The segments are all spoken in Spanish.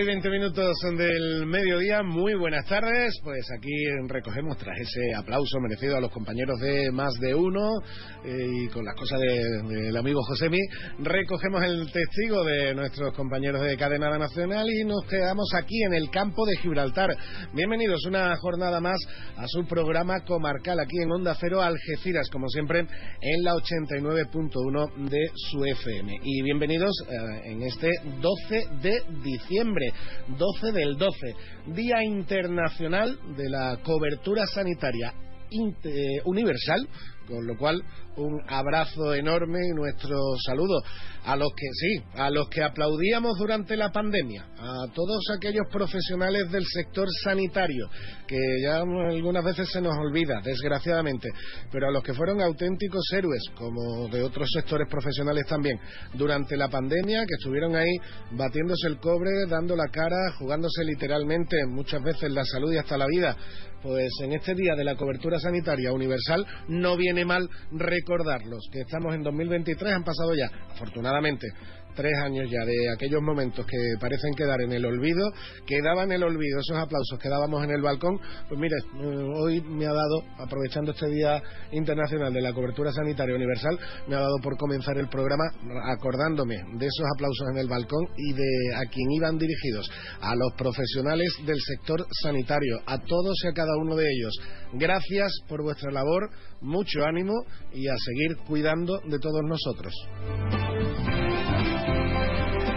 Y 20 minutos del mediodía, muy buenas tardes. Pues aquí recogemos, tras ese aplauso merecido a los compañeros de Más de Uno eh, y con las cosas del amigo Josemi, recogemos el testigo de nuestros compañeros de Cadena Nacional y nos quedamos aquí en el campo de Gibraltar. Bienvenidos una jornada más a su programa comarcal aquí en Onda Cero Algeciras, como siempre en la 89.1 de su FM. Y bienvenidos eh, en este 12 de diciembre 12 del 12, Día Internacional de la Cobertura Sanitaria eh, Universal, con lo cual un abrazo enorme y nuestro saludo a los que sí, a los que aplaudíamos durante la pandemia, a todos aquellos profesionales del sector sanitario, que ya algunas veces se nos olvida, desgraciadamente, pero a los que fueron auténticos héroes, como de otros sectores profesionales también, durante la pandemia, que estuvieron ahí batiéndose el cobre, dando la cara, jugándose literalmente muchas veces la salud y hasta la vida, pues en este día de la cobertura sanitaria universal no viene mal recordarlos, que estamos en 2023, han pasado ya, afortunadamente, tres años ya de aquellos momentos que parecen quedar en el olvido, quedaban en el olvido esos aplausos que dábamos en el balcón, pues mire, eh, hoy me ha dado, aprovechando este Día Internacional de la Cobertura Sanitaria Universal, me ha dado por comenzar el programa acordándome de esos aplausos en el balcón y de a quien iban dirigidos, a los profesionales del sector sanitario, a todos y a cada uno de ellos. Gracias por vuestra labor, mucho ánimo y a seguir cuidando de todos nosotros.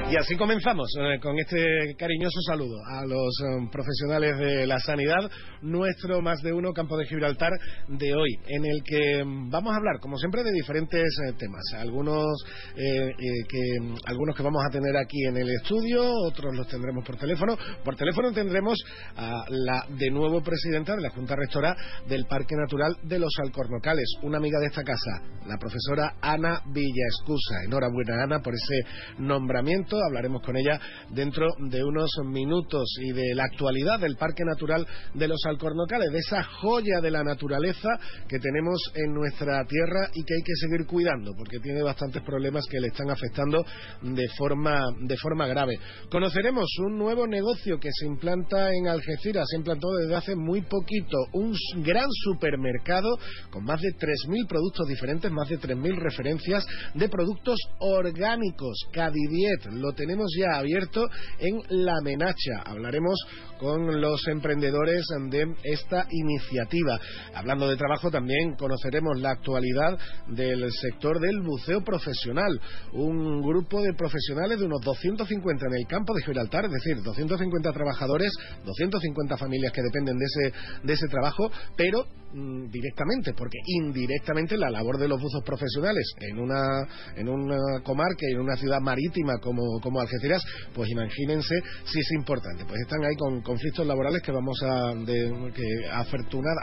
Y así comenzamos eh, con este cariñoso saludo a los eh, profesionales de la sanidad, nuestro más de uno campo de Gibraltar de hoy, en el que mm, vamos a hablar, como siempre, de diferentes eh, temas. Algunos, que, algunos que vamos a tener aquí en el estudio, otros los tendremos por teléfono. Por teléfono tendremos a la de nuevo presidenta de la Junta Rectora del Parque Natural de los Alcornocales, una amiga de esta casa, la profesora Ana Villaescusa. Enhorabuena, Ana, por ese nombramiento hablaremos con ella dentro de unos minutos y de la actualidad del Parque Natural de los Alcornocales, de esa joya de la naturaleza que tenemos en nuestra tierra y que hay que seguir cuidando porque tiene bastantes problemas que le están afectando de forma, de forma grave. Conoceremos un nuevo negocio que se implanta en Algeciras, se implantó desde hace muy poquito, un gran supermercado con más de 3.000 productos diferentes, más de 3.000 referencias de productos orgánicos, Cadidiet, lo tenemos ya abierto en La Menacha. Hablaremos con los emprendedores de esta iniciativa. Hablando de trabajo, también conoceremos la actualidad del sector del buceo profesional. Un grupo de profesionales de unos 250 en el campo de Gibraltar, es decir, 250 trabajadores, 250 familias que dependen de ese, de ese trabajo, pero mm, directamente, porque indirectamente la labor de los buzos profesionales en una, en una comarca y en una ciudad marítima como, como Algeciras, pues imagínense si es importante. Pues están ahí con conflictos laborales que vamos a, que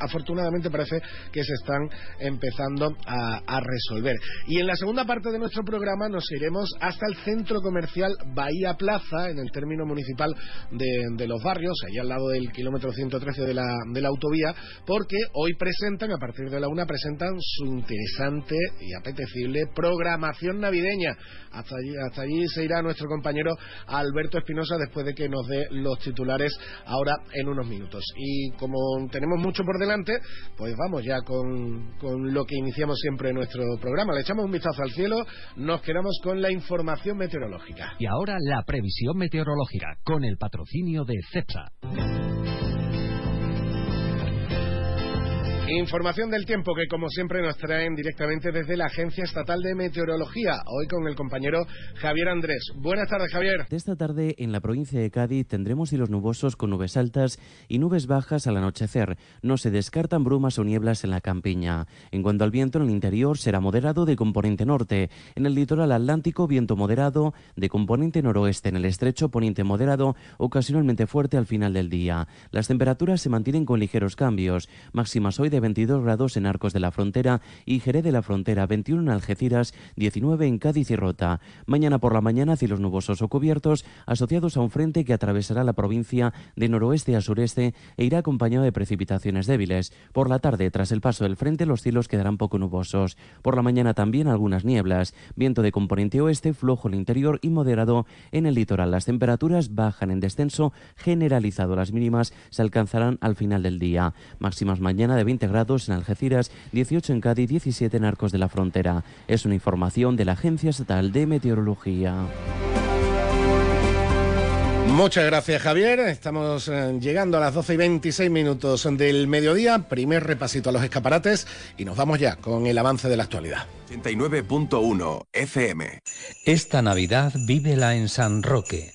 afortunadamente parece que se están empezando a, resolver. Y en la segunda parte de nuestro programa nos iremos hasta el centro comercial Bahía Plaza, en el término municipal de, los barrios, ahí al lado del kilómetro 113 de la, de la autovía, porque hoy presentan, a partir de la una, presentan su interesante y apetecible programación navideña. Hasta allí, hasta allí se irá nuestro compañero Alberto Espinosa después de que nos dé los titulares ahora en unos minutos. Y como tenemos mucho por delante, pues vamos ya con, con lo que iniciamos siempre en nuestro programa. Le echamos un vistazo al cielo, nos quedamos con la información meteorológica. Y ahora la previsión meteorológica con el patrocinio de CEPSA. Información del tiempo que como siempre nos traen directamente desde la Agencia Estatal de Meteorología, hoy con el compañero Javier Andrés. Buenas tardes, Javier. Esta tarde en la provincia de Cádiz tendremos cielos nubosos con nubes altas y nubes bajas al anochecer. No se descartan brumas o nieblas en la campiña. En cuanto al viento en el interior será moderado de componente norte. En el litoral atlántico viento moderado de componente noroeste. En el estrecho poniente moderado ocasionalmente fuerte al final del día. Las temperaturas se mantienen con ligeros cambios. Máximas hoy de 22 grados en Arcos de la Frontera y Jerez de la Frontera, 21 en Algeciras, 19 en Cádiz y Rota. Mañana por la mañana cielos nubosos o cubiertos asociados a un frente que atravesará la provincia de noroeste a sureste e irá acompañado de precipitaciones débiles. Por la tarde, tras el paso del frente, los cielos quedarán poco nubosos. Por la mañana también algunas nieblas, viento de componente oeste, flojo el interior y moderado en el litoral. Las temperaturas bajan en descenso generalizado. Las mínimas se alcanzarán al final del día. Máximas mañana de 20 grados en Algeciras, 18 en Cádiz, 17 en Arcos de la Frontera. Es una información de la Agencia Estatal de Meteorología. Muchas gracias Javier. Estamos eh, llegando a las 12 y 26 minutos del mediodía. Primer repasito a los escaparates y nos vamos ya con el avance de la actualidad. 89.1 FM. Esta Navidad vívela en San Roque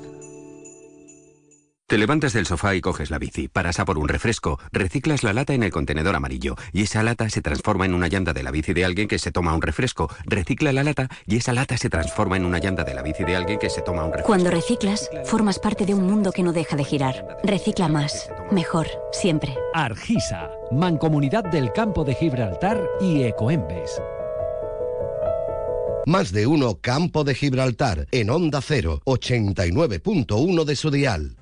Te levantas del sofá y coges la bici, paras a por un refresco, reciclas la lata en el contenedor amarillo y esa lata se transforma en una llanta de la bici de alguien que se toma un refresco, recicla la lata y esa lata se transforma en una llanta de la bici de alguien que se toma un refresco. Cuando reciclas, formas parte de un mundo que no deja de girar. Recicla más, mejor, siempre. Argisa, Mancomunidad del Campo de Gibraltar y Ecoembes. Más de uno Campo de Gibraltar en Onda 0, 89.1 de su dial.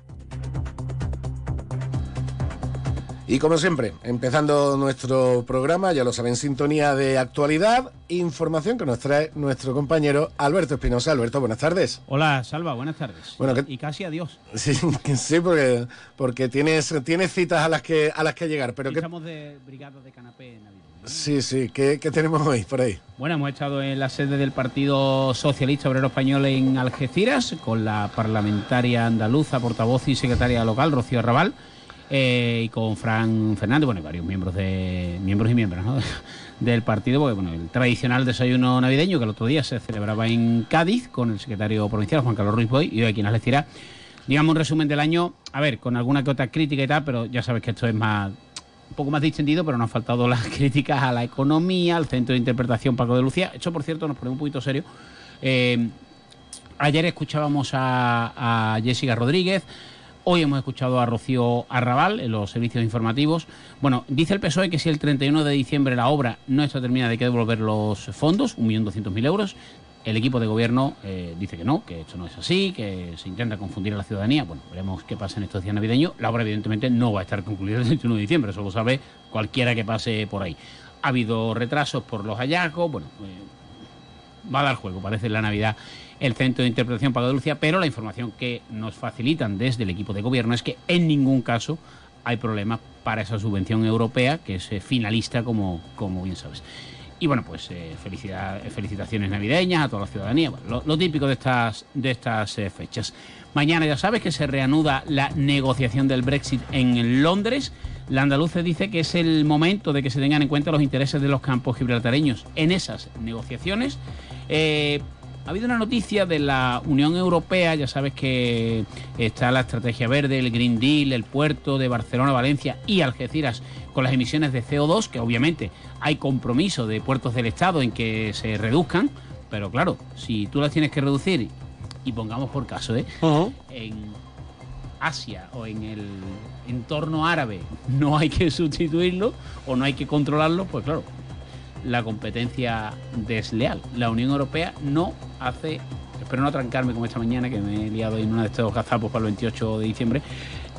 Y como siempre, empezando nuestro programa, ya lo saben, sintonía de actualidad, información que nos trae nuestro compañero Alberto Espinosa. Alberto, buenas tardes. Hola, Salva, buenas tardes. Bueno, y casi adiós. Sí, sí porque, porque tienes, tienes citas a las que a las que llegar. Pero Estamos de brigada de canapé navideño. Sí, sí, ¿Qué, tenemos hoy por ahí? Bueno, hemos estado en la sede del Partido Socialista Obrero Español en Algeciras con la parlamentaria andaluza, portavoz y secretaria local, Rocío Arrabal eh, y con Fran Fernández, bueno, y varios miembros de miembros y miembros del partido, porque bueno, el tradicional desayuno navideño que el otro día se celebraba en Cádiz con el secretario provincial Juan Carlos Ruiz Boy y hoy aquí en Algeciras, digamos un resumen del año, a ver, con alguna que otra crítica y tal, pero ya sabes que esto es más un poco más distendido, pero no han faltado las críticas a la economía, al centro de interpretación Paco de Lucía. Esto, por cierto, nos pone un poquito serio. Eh, ayer escuchábamos a, a Jessica Rodríguez, Hoy hemos escuchado a Rocío Arrabal en los servicios informativos. Bueno, dice el PSOE que si el 31 de diciembre la obra no está terminada hay que devolver los fondos, 1.200.000 euros. El equipo de gobierno eh, dice que no, que esto no es así, que se intenta confundir a la ciudadanía. Bueno, veremos qué pasa en estos días navideños. La obra, evidentemente, no va a estar concluida el 31 de diciembre, eso lo sabe cualquiera que pase por ahí. Ha habido retrasos por los hallazgos, bueno, eh, va a dar juego, parece la Navidad el Centro de Interpretación Lucia, pero la información que nos facilitan desde el equipo de gobierno es que en ningún caso hay problema para esa subvención europea, que es finalista, como, como bien sabes. Y bueno, pues eh, felicitaciones navideñas a toda la ciudadanía, lo, típico de estas, de estas eh, fechas. Mañana ya sabes que se reanuda la negociación del Brexit en Londres. La andaluza dice que es el momento de que se tengan en cuenta los intereses de los campos gibraltareños en esas negociaciones. Ha habido una noticia de la Unión Europea, ya sabes que está la estrategia verde, el Green Deal, el puerto de Barcelona, Valencia y Algeciras con las emisiones de CO2, que obviamente hay compromiso de puertos del Estado en que se reduzcan, pero claro, si tú las tienes que reducir, y pongamos por caso, ¿eh? en Asia o en el entorno árabe no hay que sustituirlo o no hay que controlarlo, pues claro, la competencia desleal. La Unión Europea no hace, espero no atrancarme como esta mañana, que me he liado en uno de estos gazapos para el 28 de diciembre,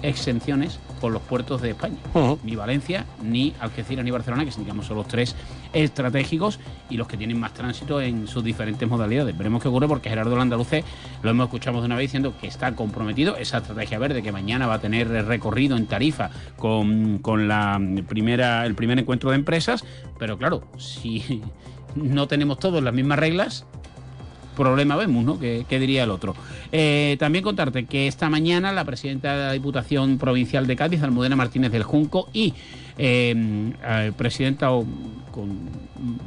exenciones con los puertos de España. Ni Valencia, ni Algeciras, ni Barcelona, que digamos son los tres estratégicos y los que tienen más tránsito en sus diferentes modalidades. Veremos qué ocurre porque Gerardo Landaluce lo hemos escuchado de una vez diciendo que está comprometido esa estrategia verde que mañana va a tener recorrido en Tarifa con, con la primera, el primer encuentro de empresas, pero claro, si no tenemos todos las mismas reglas, problema vemos, ¿no? ¿Qué, diría el otro? Eh, también contarte que esta mañana la presidenta de la Diputación Provincial de Cádiz, Almudena Martínez del Junco, y eh, presidenta o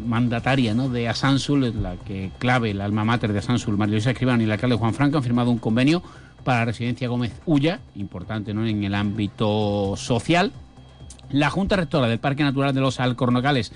mandataria ¿no? de Asansul, la que clave, el alma mater de Asansul, María Luisa Escribano y el alcalde Juan Franco han firmado un convenio para la residencia Gómez Ulla, importante ¿no? en el ámbito social. La Junta Rectora del Parque Natural de los Alcornocales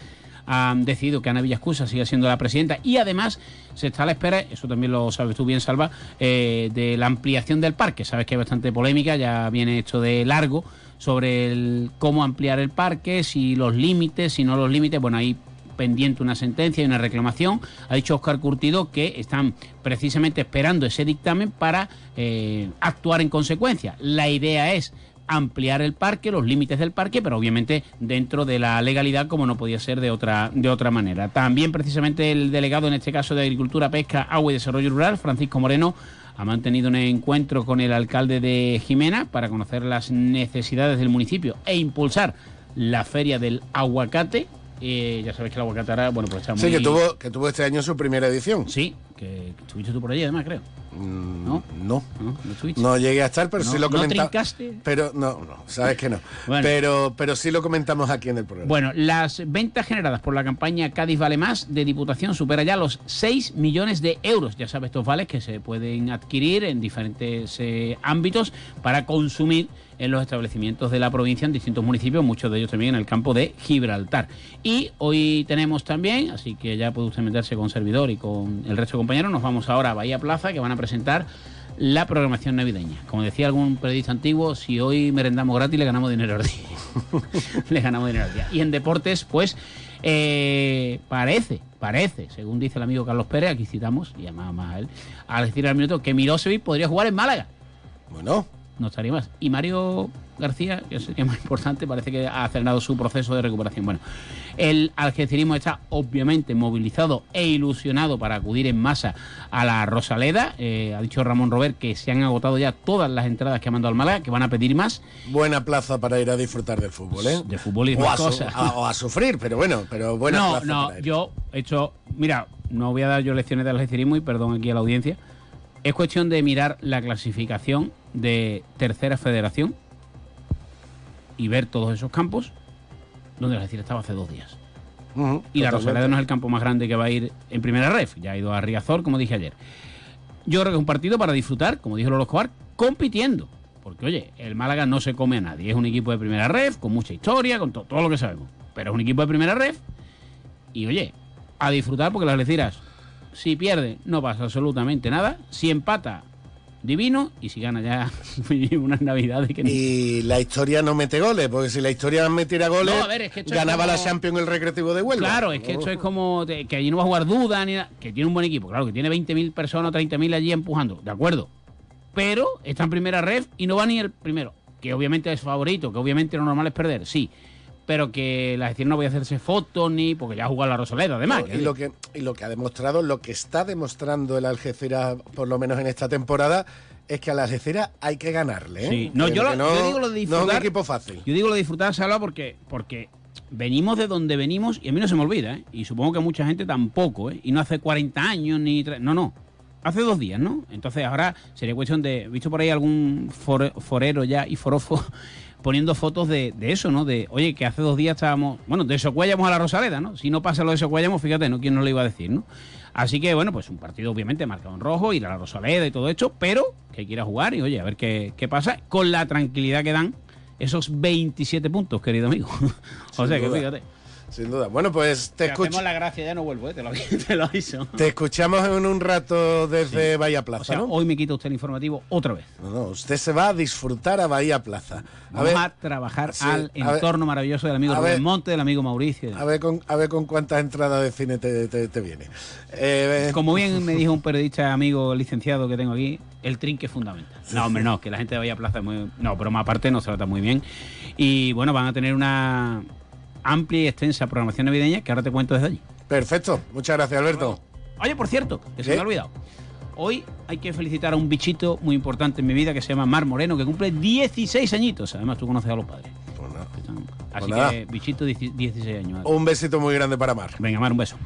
han decidido que Ana Villascusa siga siendo la presidenta y además se está a la espera, eso también lo sabes tú bien, Salva, eh, de la ampliación del parque. Sabes que hay bastante polémica, ya viene hecho de largo sobre el, cómo ampliar el parque, si los límites, si no los límites. Bueno, ahí pendiente una sentencia y una reclamación. Ha dicho Oscar Curtido que están precisamente esperando ese dictamen para eh, actuar en consecuencia. La idea es ampliar el parque, los límites del parque, pero obviamente dentro de la legalidad como no podía ser de otra, de otra manera. También precisamente el delegado en este caso de Agricultura, Pesca, Agua y Desarrollo Rural, Francisco Moreno, ha mantenido un encuentro con el alcalde de Jimena para conocer las necesidades del municipio e impulsar la feria del aguacate. Eh, ya sabéis que el aguacate ahora, bueno, pues está muy... Sí, que tuvo, que tuvo este año su primera edición. Sí, que estuviste tú por allí además, creo. Mm, ¿No? No. ¿No, llegué a estar, pero sí lo comentamos. Pero no, no, sabes que no. Pero, pero sí lo comentamos aquí en el programa. Bueno, las ventas generadas por la campaña Cádiz Vale Más de Diputación supera ya los 6 millones de euros. Ya sabes, estos vales que se pueden adquirir en diferentes eh, ámbitos para consumir en los establecimientos de la provincia en distintos municipios, muchos de ellos también en el campo de Gibraltar. Y hoy tenemos también, así que ya puede usted meterse con servidor y con el resto de compañeros, nos vamos ahora a Bahía Plaza, que van a presentar la programación navideña. Como decía algún periodista antiguo, si hoy merendamos gratis, le ganamos dinero al día. le ganamos dinero al día. Y en deportes, pues, eh, parece, parece, según dice el amigo Carlos Pérez, aquí citamos, y además a él, al decir al minuto, que Mirosevic podría jugar en Málaga. Bueno, no estaría más. Y Mario García, que es, que es más importante, parece que ha acelerado su proceso de recuperación. Bueno, el algecirismo está obviamente movilizado e ilusionado para acudir en masa a la Rosaleda. Eh, ha dicho Ramón Robert que se han agotado ya todas las entradas que ha mandado al Málaga, que van a pedir más. Buena plaza para ir a disfrutar del fútbol, ¿eh? De fútbol y o, a, cosas. o a sufrir, pero bueno, pero buena no, No, yo he hecho, mira, no voy a dar yo lecciones de algecirismo y perdón aquí a la audiencia. Es cuestión de mirar la clasificación de tercera federación y ver todos esos campos donde el Algeciras estaba hace dos días. y la Rosaleda no es el campo más grande que va a ir en primera ref. Ya ha ido a Riazor, como dije ayer. Yo creo que es un partido para disfrutar, como dijo Lolo Escobar, compitiendo. Porque, oye, el Málaga no se come a nadie. Es un equipo de primera ref, con mucha historia, con todo lo que sabemos. Pero es un equipo de primera ref. Y, oye, a disfrutar porque las Algeciras, si pierde, no pasa absolutamente nada. Si empata, divino y si gana ya unas navidades que y la historia no mete goles porque si la historia metiera goles ganaba la Champions el Recreativo de Huelva. Claro es que esto es como que allí no va a jugar duda ni nada que tiene un buen equipo claro que tiene 20.000 personas 30.000 allí empujando de acuerdo pero está en primera red y no va ni el primero que obviamente es favorito que obviamente lo normal es perder sí pero que la decir no voy a hacerse fotos ni porque ya ha jugado la Rosaleda además. y, lo que, y lo que ha demostrado, lo que está demostrando el Algeciras, por lo menos en esta temporada, es que a la Algeciras hay que ganarle. ¿eh? Sí. No, yo, digo lo de disfrutar. No es un equipo fácil. Yo digo lo de disfrutar, Salva, porque, porque venimos de donde venimos y a mí no se me olvida, ¿eh? y supongo que mucha gente tampoco, ¿eh? y no hace 40 años ni... No, no. Hace dos días, ¿no? Entonces ahora sería cuestión de... Visto por ahí algún forero ya y forofo poniendo fotos de, eso, ¿no? De, oye, que hace dos días estábamos, bueno, de Socuellamos a la Rosaleda, ¿no? Si no pasa lo de Socuellamos, fíjate, ¿no? ¿Quién nos lo iba a decir, ¿no? Así que, bueno, pues un partido obviamente marcado en rojo, ir a la Rosaleda y todo esto, pero que quiera jugar y, oye, a ver qué, qué pasa, con la tranquilidad que dan esos 27 puntos, querido amigo. o sea, que fíjate. Sin duda. Bueno, pues te escuchamos. la gracia, ya no vuelvo, ¿eh? te, lo, te lo aviso. Te escuchamos en un rato desde Bahía Plaza. O sea, hoy me quita usted el informativo otra vez. No, no, usted se va a disfrutar a Bahía Plaza. A Vamos a trabajar al entorno maravilloso del amigo Rubén Monte, del amigo Mauricio. A ver con, a ver con cuántas entradas de cine te, te, viene. Eh, Como bien me dijo un periodista amigo licenciado que tengo aquí, el trinque es fundamental. No, hombre, no, que la gente de Bahía Plaza es muy. No, pero más aparte no se trata muy bien. Y bueno, van a tener una amplia y extensa programación navideña que ahora te cuento desde allí. Perfecto, muchas gracias Alberto. Oye, por cierto, que se me ha olvidado. Hoy hay que felicitar a un bichito muy importante en mi vida que se llama Mar Moreno, que cumple 16 añitos. Además, tú conoces a los padres. Pues nada. Pues Así que, bichito, 16 años. Un besito muy grande para Mar. Venga, Mar, un beso.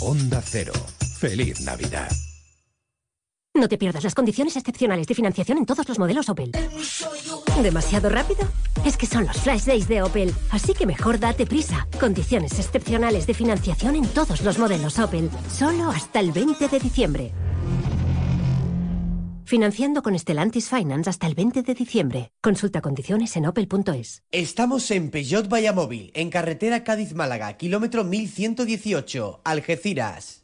Onda Cero. Feliz Navidad. No te pierdas las condiciones excepcionales de financiación en todos los modelos Opel. ¿Demasiado rápido? Es que son los Flash Days de Opel, así que mejor date prisa. Condiciones excepcionales de financiación en todos los modelos Opel, solo hasta el 20 de diciembre. Financiando con Stellantis Finance hasta el 20 de diciembre. Consulta condiciones en opel.es. Estamos en Peugeot Vallamóvil, en carretera Cádiz-Málaga, kilómetro 1118, Algeciras.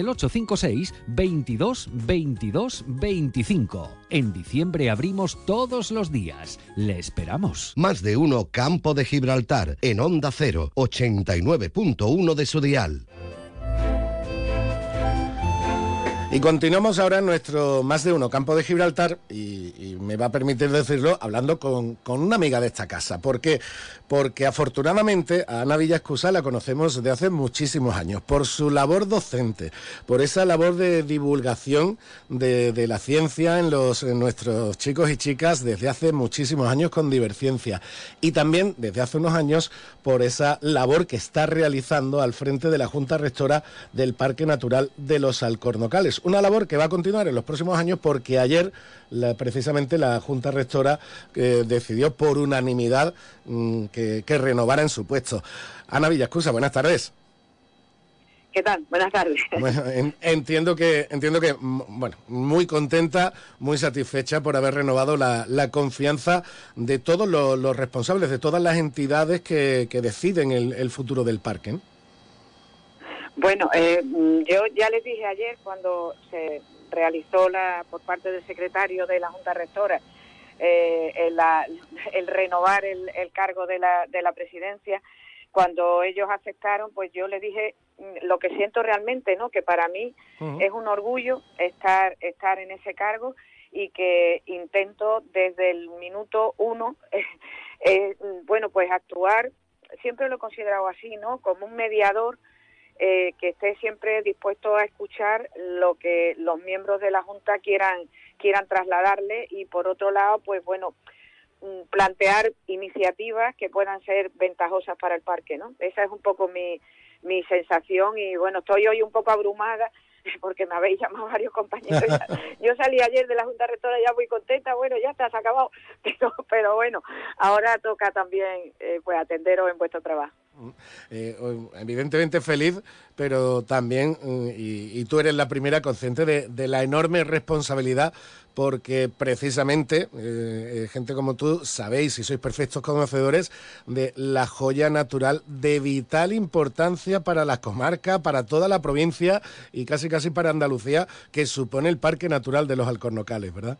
el 856 22 22 25. En diciembre abrimos todos los días. Le esperamos. Más de uno Campo de Gibraltar en Onda 0, 89.1 de su dial. Y continuamos ahora en nuestro más de uno campo de Gibraltar y, y me va a permitir decirlo hablando con, con, una amiga de esta casa. ¿Por qué? Porque afortunadamente a Ana Villascusa la conocemos de hace muchísimos años por su labor docente, por esa labor de divulgación de, la ciencia en, nuestros chicos y chicas desde hace muchísimos años con Diverciencia y también desde hace unos años por esa labor que está realizando al frente de la Junta Rectora del Parque Natural de los Alcornocales. Una labor que va a continuar en los próximos años porque ayer precisamente la Junta Rectora eh, decidió por unanimidad mmm, que, que, renovara en su puesto. Ana Villascusa, buenas tardes. ¿Qué tal? Buenas tardes. Bueno, entiendo que, entiendo que, bueno, muy contenta, muy satisfecha por haber renovado la, la confianza de todos los, los, responsables, de todas las entidades que, que deciden el, el futuro del parque. ¿eh? Bueno, eh, yo ya les dije ayer cuando se realizó la por parte del secretario de la Junta Rectora eh, el, la, el, renovar el, el cargo de la, de la presidencia, cuando ellos aceptaron, pues yo les dije lo que siento realmente, ¿no? Que para mí uh -huh. es un orgullo estar estar en ese cargo y que intento desde el minuto uno, eh, eh, bueno, pues actuar, siempre lo he considerado así, ¿no? Como un mediador eh, que esté siempre dispuesto a escuchar lo que los miembros de la Junta quieran quieran trasladarle y por otro lado, pues bueno, plantear iniciativas que puedan ser ventajosas para el parque, ¿no? Esa es un poco mi, mi sensación y bueno, estoy hoy un poco abrumada porque me habéis llamado varios compañeros. Yo salí ayer de la Junta Rectora ya muy contenta, bueno, ya está, se ha acabado, pero, pero bueno, ahora toca también eh, pues atenderos en vuestro trabajo. Eh, evidentemente feliz, pero también, y, y, tú eres la primera consciente de, de la enorme responsabilidad porque precisamente eh, gente como tú sabéis y sois perfectos conocedores de la joya natural de vital importancia para la comarca, para toda la provincia y casi casi para Andalucía que supone el Parque Natural de los Alcornocales, ¿verdad?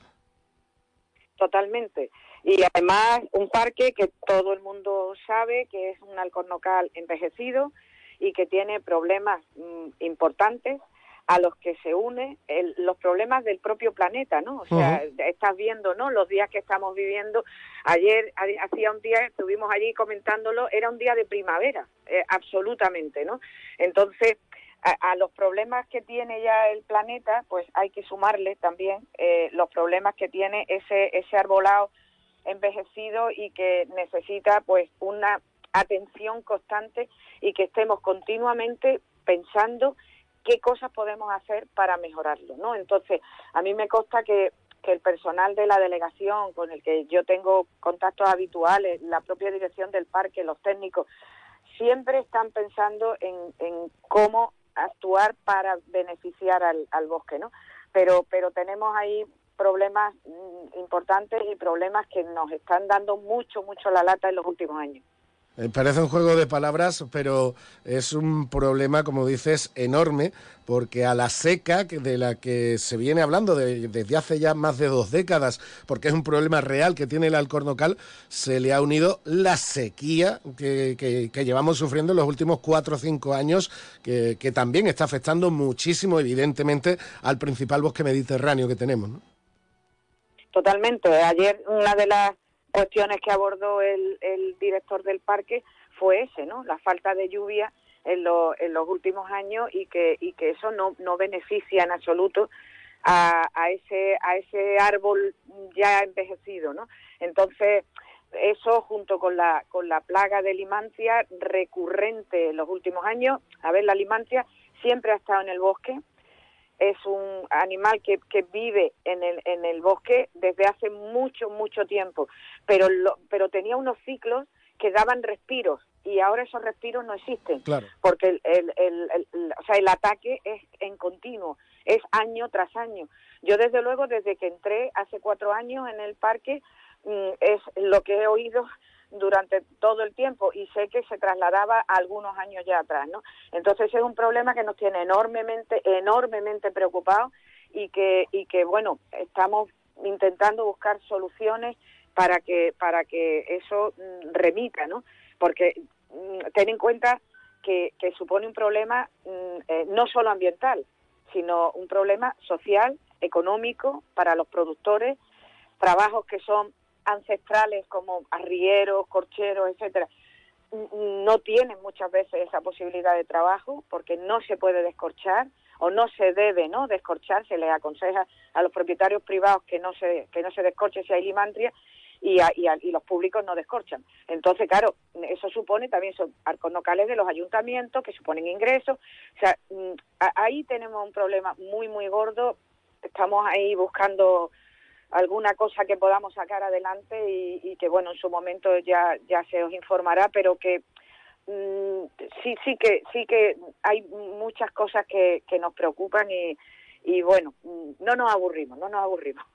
Totalmente. Y además un parque que todo el mundo sabe que es un alcornocal envejecido y que tiene problemas mmm, importantes a los que se une el, los problemas del propio planeta, ¿no? O sea, uh -huh. estás viendo, ¿no? Los días que estamos viviendo. Ayer hacía un día, estuvimos allí comentándolo, era un día de primavera, eh, absolutamente, ¿no? Entonces, a, a, los problemas que tiene ya el planeta, pues hay que sumarle también eh, los problemas que tiene ese ese arbolado envejecido y que necesita, pues, una atención constante y que estemos continuamente pensando qué cosas podemos hacer para mejorarlo, ¿no? Entonces, a mí me consta que, que el personal de la delegación con el que yo tengo contactos habituales, la propia dirección del parque, los técnicos, siempre están pensando en, en cómo actuar para beneficiar al, al bosque, ¿no? Pero, pero tenemos ahí problemas mm, importantes y problemas que nos están dando mucho, mucho la lata en los últimos años. Eh, parece un juego de palabras, pero es un problema, como dices, enorme, porque a la seca de la que se viene hablando desde hace ya más de dos décadas, porque es un problema real que tiene el alcornocal, se le ha unido la sequía que, que, llevamos sufriendo en los últimos cuatro o cinco años, que, que, también está afectando muchísimo, evidentemente, al principal bosque mediterráneo que tenemos. Totalmente. Ayer una de las cuestiones que abordó el, director del parque fue ese, ¿no? La falta de lluvia en, los últimos años y que, y que eso no, no beneficia en absoluto a, a, ese, a ese árbol ya envejecido, ¿no? Entonces, eso junto con la, con la plaga de limancia recurrente en los últimos años, a ver, la limancia siempre ha estado en el bosque, es un animal que, que vive en el, en el bosque desde hace mucho, mucho tiempo, pero, pero tenía unos ciclos que daban respiros y ahora esos respiros no existen, porque el, el, el, o sea, el ataque es en continuo, es año tras año. Yo desde luego, desde que entré hace cuatro años en el parque, mm, es lo que he oído durante todo el tiempo y sé que se trasladaba algunos años ya atrás, ¿no? Entonces es un problema que nos tiene enormemente, enormemente preocupados y que, y que bueno, estamos intentando buscar soluciones para que, para que eso mm, remita, ¿no? Porque mm, ten en cuenta que, que supone un problema mm, eh, no solo ambiental, sino un problema social, económico para los productores, trabajos que son ancestrales como arrieros, corcheros, etcétera, no tienen muchas veces esa posibilidad de trabajo porque no se puede descorchar o no se debe no descorchar se les aconseja a los propietarios privados que no se que no se descorche si hay limantria y, y, los públicos no descorchan. Entonces, claro, eso supone también son arcos locales de los ayuntamientos que suponen ingresos. O sea, mm, ahí tenemos un problema muy, muy gordo. Estamos ahí buscando alguna cosa que podamos sacar adelante y, que bueno en su momento ya ya se os informará pero que mm, sí sí que sí que hay muchas cosas que, que nos preocupan y, y bueno mm, no nos aburrimos no nos aburrimos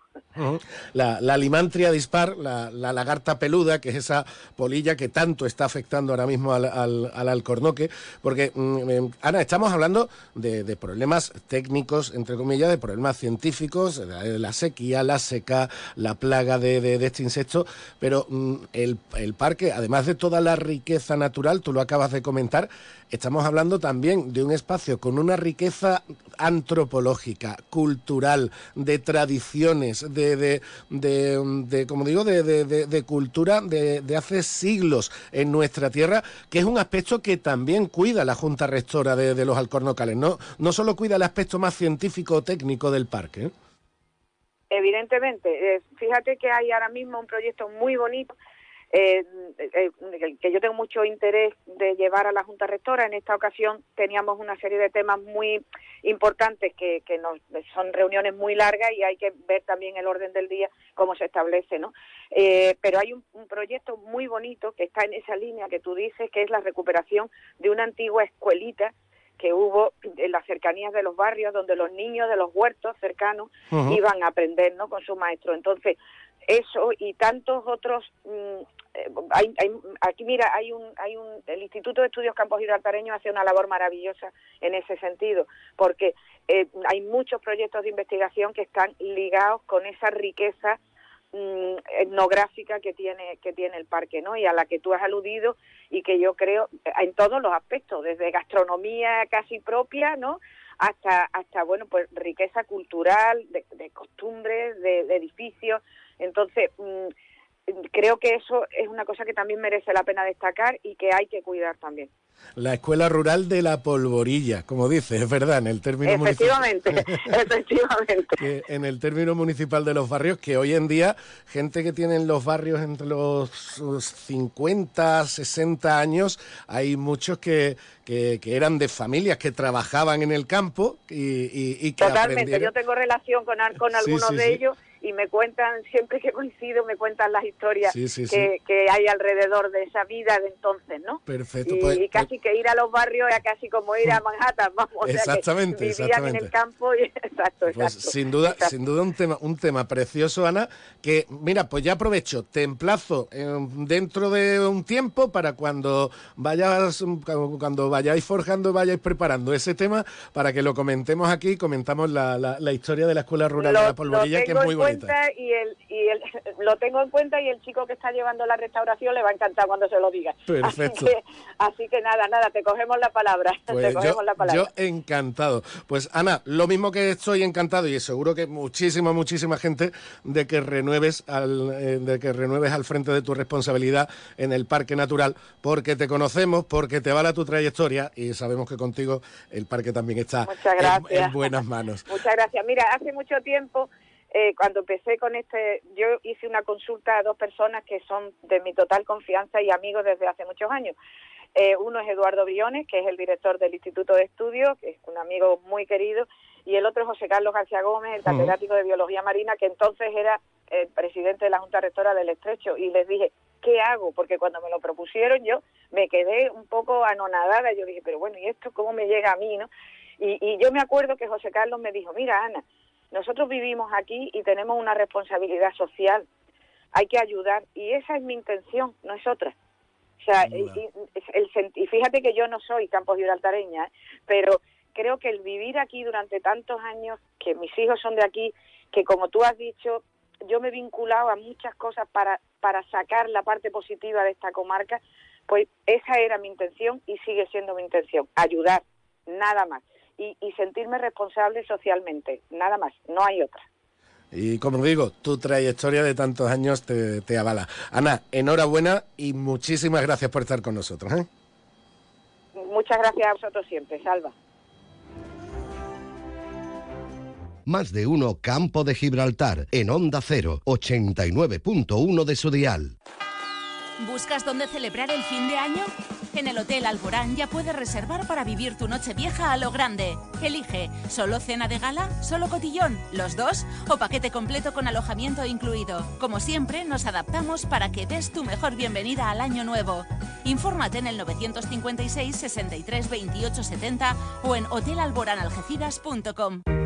la, la, limantria dispar, la, lagarta peluda, que es esa polilla que tanto está afectando ahora mismo al, al, alcornoque, porque, mm, em, Ana, estamos hablando de, problemas técnicos, entre comillas, de problemas científicos, la sequía, la seca, la plaga de, este insecto, pero mm, el parque, además de toda la riqueza natural, tú lo acabas de comentar, estamos hablando también de un espacio con una riqueza antropológica, cultural, de tradiciones, de, de, como digo, de, cultura de, hace siglos en nuestra tierra, que es un aspecto que también cuida la Junta Rectora de, los Alcornocales, ¿no? No solo cuida el aspecto más científico o técnico del parque. ¿eh? Evidentemente, eh, fíjate que hay ahora mismo un proyecto muy bonito eh, eh, que yo tengo mucho interés de llevar a la Junta Rectora. En esta ocasión teníamos una serie de temas muy importantes que, que nos, son reuniones muy largas y hay que ver también el orden del día, cómo se establece, ¿no? Eh, pero hay un, un, proyecto muy bonito que está en esa línea que tú dices, que es la recuperación de una antigua escuelita que hubo en las cercanías de los barrios donde los niños de los huertos cercanos iban a aprender ¿no? con su maestro. Entonces, eso y tantos otros mm, eh, hay, aquí mira hay un hay un el Instituto de Estudios Campos Gibraltareños hace una labor maravillosa en ese sentido porque eh, hay muchos proyectos de investigación que están ligados con esa riqueza etnográfica que tiene que tiene el parque no y a la que tú has aludido y que yo creo eh, en todos los aspectos desde gastronomía casi propia no hasta hasta bueno pues riqueza cultural de, costumbres de edificios. Entonces, mm, creo que eso es una cosa que también merece la pena destacar y que hay que cuidar también. La escuela rural de la polvorilla, como dice, es verdad, en el término efectivamente, efectivamente. en el término municipal de los barrios, que hoy en día, gente que tiene en los barrios entre los 50, 60 años, hay muchos que, que, eran de familias que trabajaban en el campo y, y, Totalmente, yo tengo relación con, con algunos de ellos y me cuentan, siempre que coincido, me cuentan las historias Sí, sí, que, que hay alrededor de esa vida de entonces, ¿no? Perfecto, Y, pues- y casi que ir a los barrios era casi como ir a Manhattan, vamos. o sea Exactamente, vivían exactamente. en el campo y exacto, Pues sin duda, sin duda un tema, un tema precioso, Ana, que mira, pues ya aprovecho, te emplazo eh, dentro de un tiempo para cuando vayas, cuando vayáis forjando, vayáis preparando ese tema para que lo comentemos aquí, comentamos la, la- la historia de la Escuela Rural de la Polvorilla, que es muy bonita. Cuenta y el, y el, lo tengo en cuenta y el chico que está llevando la restauración le va a encantar cuando se lo diga. Perfecto. Así que, así que nada, nada, te cogemos la palabra. te Pues cogemos yo, la palabra. yo encantado. Pues Ana, lo mismo que estoy encantado y seguro que muchísima, muchísima gente de que renueves al, eh, de que renueves al frente de tu responsabilidad en el Parque Natural, porque te conocemos, porque te vala tu trayectoria y sabemos que contigo el parque también está en- en buenas manos. Muchas gracias. Mira, hace mucho tiempo, eh, cuando empecé con este, yo hice una consulta a dos personas que son de mi total confianza y amigos desde hace muchos años. Eh, uno es Eduardo Briones, que es el director del Instituto de Estudios, que es un amigo muy querido, y el otro es José Carlos García Gómez, el catedrático de Biología Marina, que entonces era el presidente de la Junta Rectora del Estrecho, y les dije, ¿qué hago? Porque cuando me lo propusieron yo me quedé un poco anonadada, yo dije, pero bueno, ¿y esto cómo me llega a mí? no y, y yo me acuerdo que José Carlos me dijo, mira Ana, nosotros vivimos aquí y tenemos una responsabilidad social, hay que ayudar y esa es mi intención, no es otra. O sea, y, y- el y fíjate que yo no soy campo gibraltareña, ¿eh? pero creo que el vivir aquí durante tantos años, que mis hijos son de aquí, que como tú has dicho, yo me he vinculado a muchas cosas para, para sacar la parte positiva de esta comarca, pues esa era mi intención y sigue siendo mi intención, ayudar, nada más. Y, y sentirme responsable socialmente, nada más, no hay otra. Y como digo, tu trayectoria de tantos años te, te avala. Ana, enhorabuena y muchísimas gracias por estar con nosotros. ¿eh? Muchas gracias a vosotros siempre, Salva. Más de uno Campo de Gibraltar en Onda 0, 89.1 de su dial. ¿Buscas dónde celebrar el fin de año? En el Hotel Alborán ya puedes reservar para vivir tu noche vieja a lo grande. Elige solo cena de gala, solo cotillón, los dos o paquete completo con alojamiento incluido. Como siempre, nos adaptamos para que des tu mejor bienvenida al año nuevo. Infórmate en el 956 63 28 70 o en hotelalboranalgeciras.com.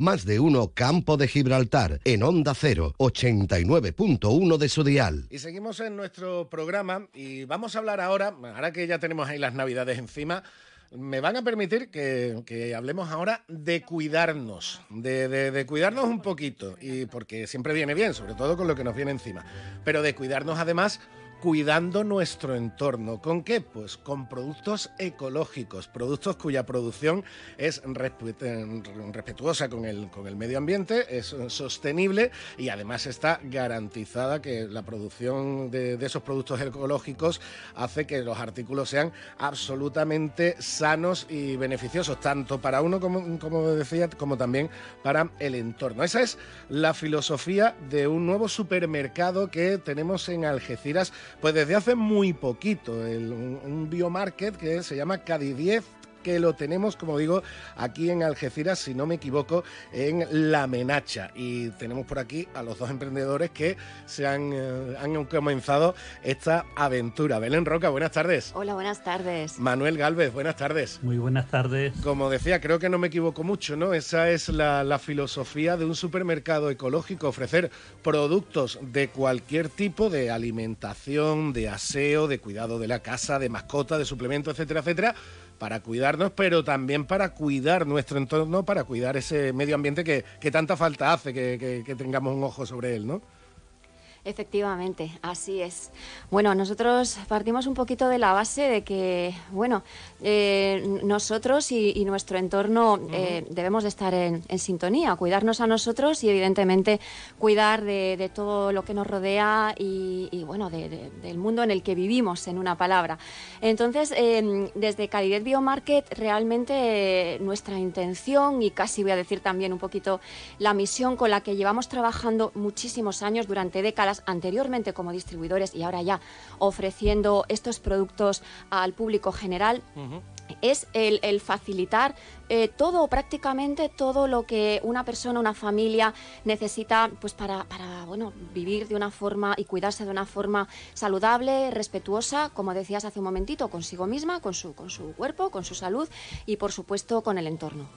Más de uno Campo de Gibraltar en Onda 0, 89.1 de su dial. Y seguimos en nuestro programa y vamos a hablar ahora, ahora que ya tenemos ahí las navidades encima, me van a permitir que, que hablemos ahora de cuidarnos, de, de- de cuidarnos un poquito, y porque siempre viene bien, sobre todo con lo que nos viene encima, pero de cuidarnos además cuidando nuestro entorno. ¿Con qué? Pues con productos ecológicos, productos cuya producción es eh, respetuosa con el, con el medio ambiente, es sostenible y además está garantizada que la producción de, de esos productos ecológicos hace que los artículos sean absolutamente sanos y beneficiosos, tanto para uno, como, como decía, como también para el entorno. Esa es la filosofía de un nuevo supermercado que tenemos en Algeciras, pues desde hace muy poquito, el- un, biomarket que se llama Cadi 10 que lo tenemos, como digo, aquí en Algeciras, si no me equivoco, en La Menacha. Y tenemos por aquí a los dos emprendedores que se han, eh, han comenzado esta aventura. Belén Roca, buenas tardes. Hola, buenas tardes. Manuel Galvez, buenas tardes. Muy buenas tardes. Como decía, creo que no me equivoco mucho, ¿no? Esa es la, la filosofía de un supermercado ecológico, ofrecer productos de cualquier tipo de alimentación, de aseo, de cuidado de la casa, de mascota, de suplemento, etcétera, etcétera, para cuidarnos, pero también para cuidar nuestro entorno, para cuidar ese medio ambiente que, que tanta falta hace que, que- que tengamos un ojo sobre él, ¿no? Efectivamente, así es. Bueno, nosotros partimos un poquito de la base de que, bueno, eh, nosotros y, y nuestro entorno eh, debemos de estar en, en sintonía, cuidarnos a nosotros y evidentemente cuidar de, de todo lo que nos rodea y, y, bueno, de- de- del mundo en el que vivimos, en una palabra. Entonces, eh, desde Cadidet Biomarket, realmente nuestra intención y casi voy a decir también un poquito la misión con la que llevamos trabajando muchísimos años durante décadas, anteriormente como distribuidores y ahora ya ofreciendo estos productos al público general, es el, el facilitar eh, todo, prácticamente todo lo que una persona, una familia necesita pues para, para bueno, vivir de una forma y cuidarse de una forma saludable, respetuosa, como decías hace un momentito, consigo misma, con su, con su cuerpo, con su salud y por supuesto con el entorno.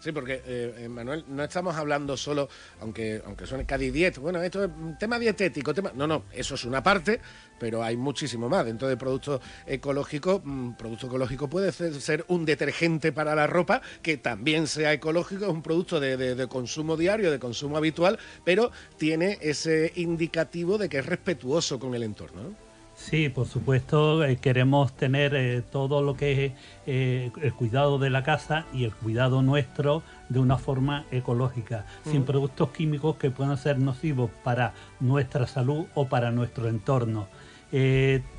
Sí, porque, eh, eh, Manuel, no estamos hablando solo, aunque, aunque suene Cádiz Diet, bueno, esto es un tema dietético, tema... No, no, eso es una parte, pero hay muchísimo más. Dentro de productos ecológicos, mm, producto ecológico puede ser un detergente para la ropa que también sea ecológico, es un producto de, de- de consumo diario, de consumo habitual, pero tiene ese indicativo de que es respetuoso con el entorno. ¿no? Sí, por supuesto, eh, queremos tener eh, todo lo que es eh, el cuidado de la casa y el cuidado nuestro de una forma ecológica, sin productos químicos que puedan ser nocivos para nuestra salud o para nuestro entorno.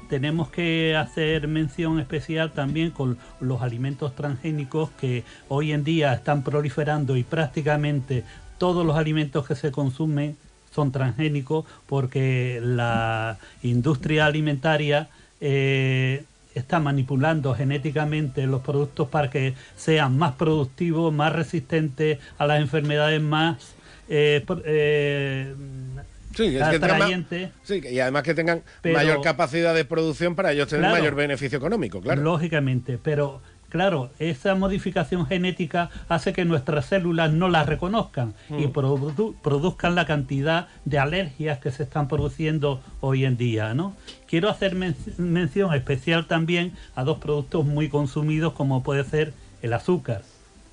Tenemos que hacer mención especial también con los alimentos transgénicos que hoy en día están proliferando y prácticamente todos los alimentos que se consumen son transgénicos porque la industria alimentaria eh, está manipulando genéticamente los productos para que sean más productivos, más resistentes a las enfermedades, más eh, eh, Sí, es que tengan más- atrayentes. sí, y además que tengan Pero- mayor capacidad de producción para ellos tener Claro. mayor beneficio económico, claro. Lógicamente, pero claro, esa modificación genética hace que nuestras células no las reconozcan y Mm. produ- produzcan la cantidad de alergias que se están produciendo hoy en día, ¿no? Quiero hacer men- mención especial también a dos productos muy consumidos como puede ser el azúcar.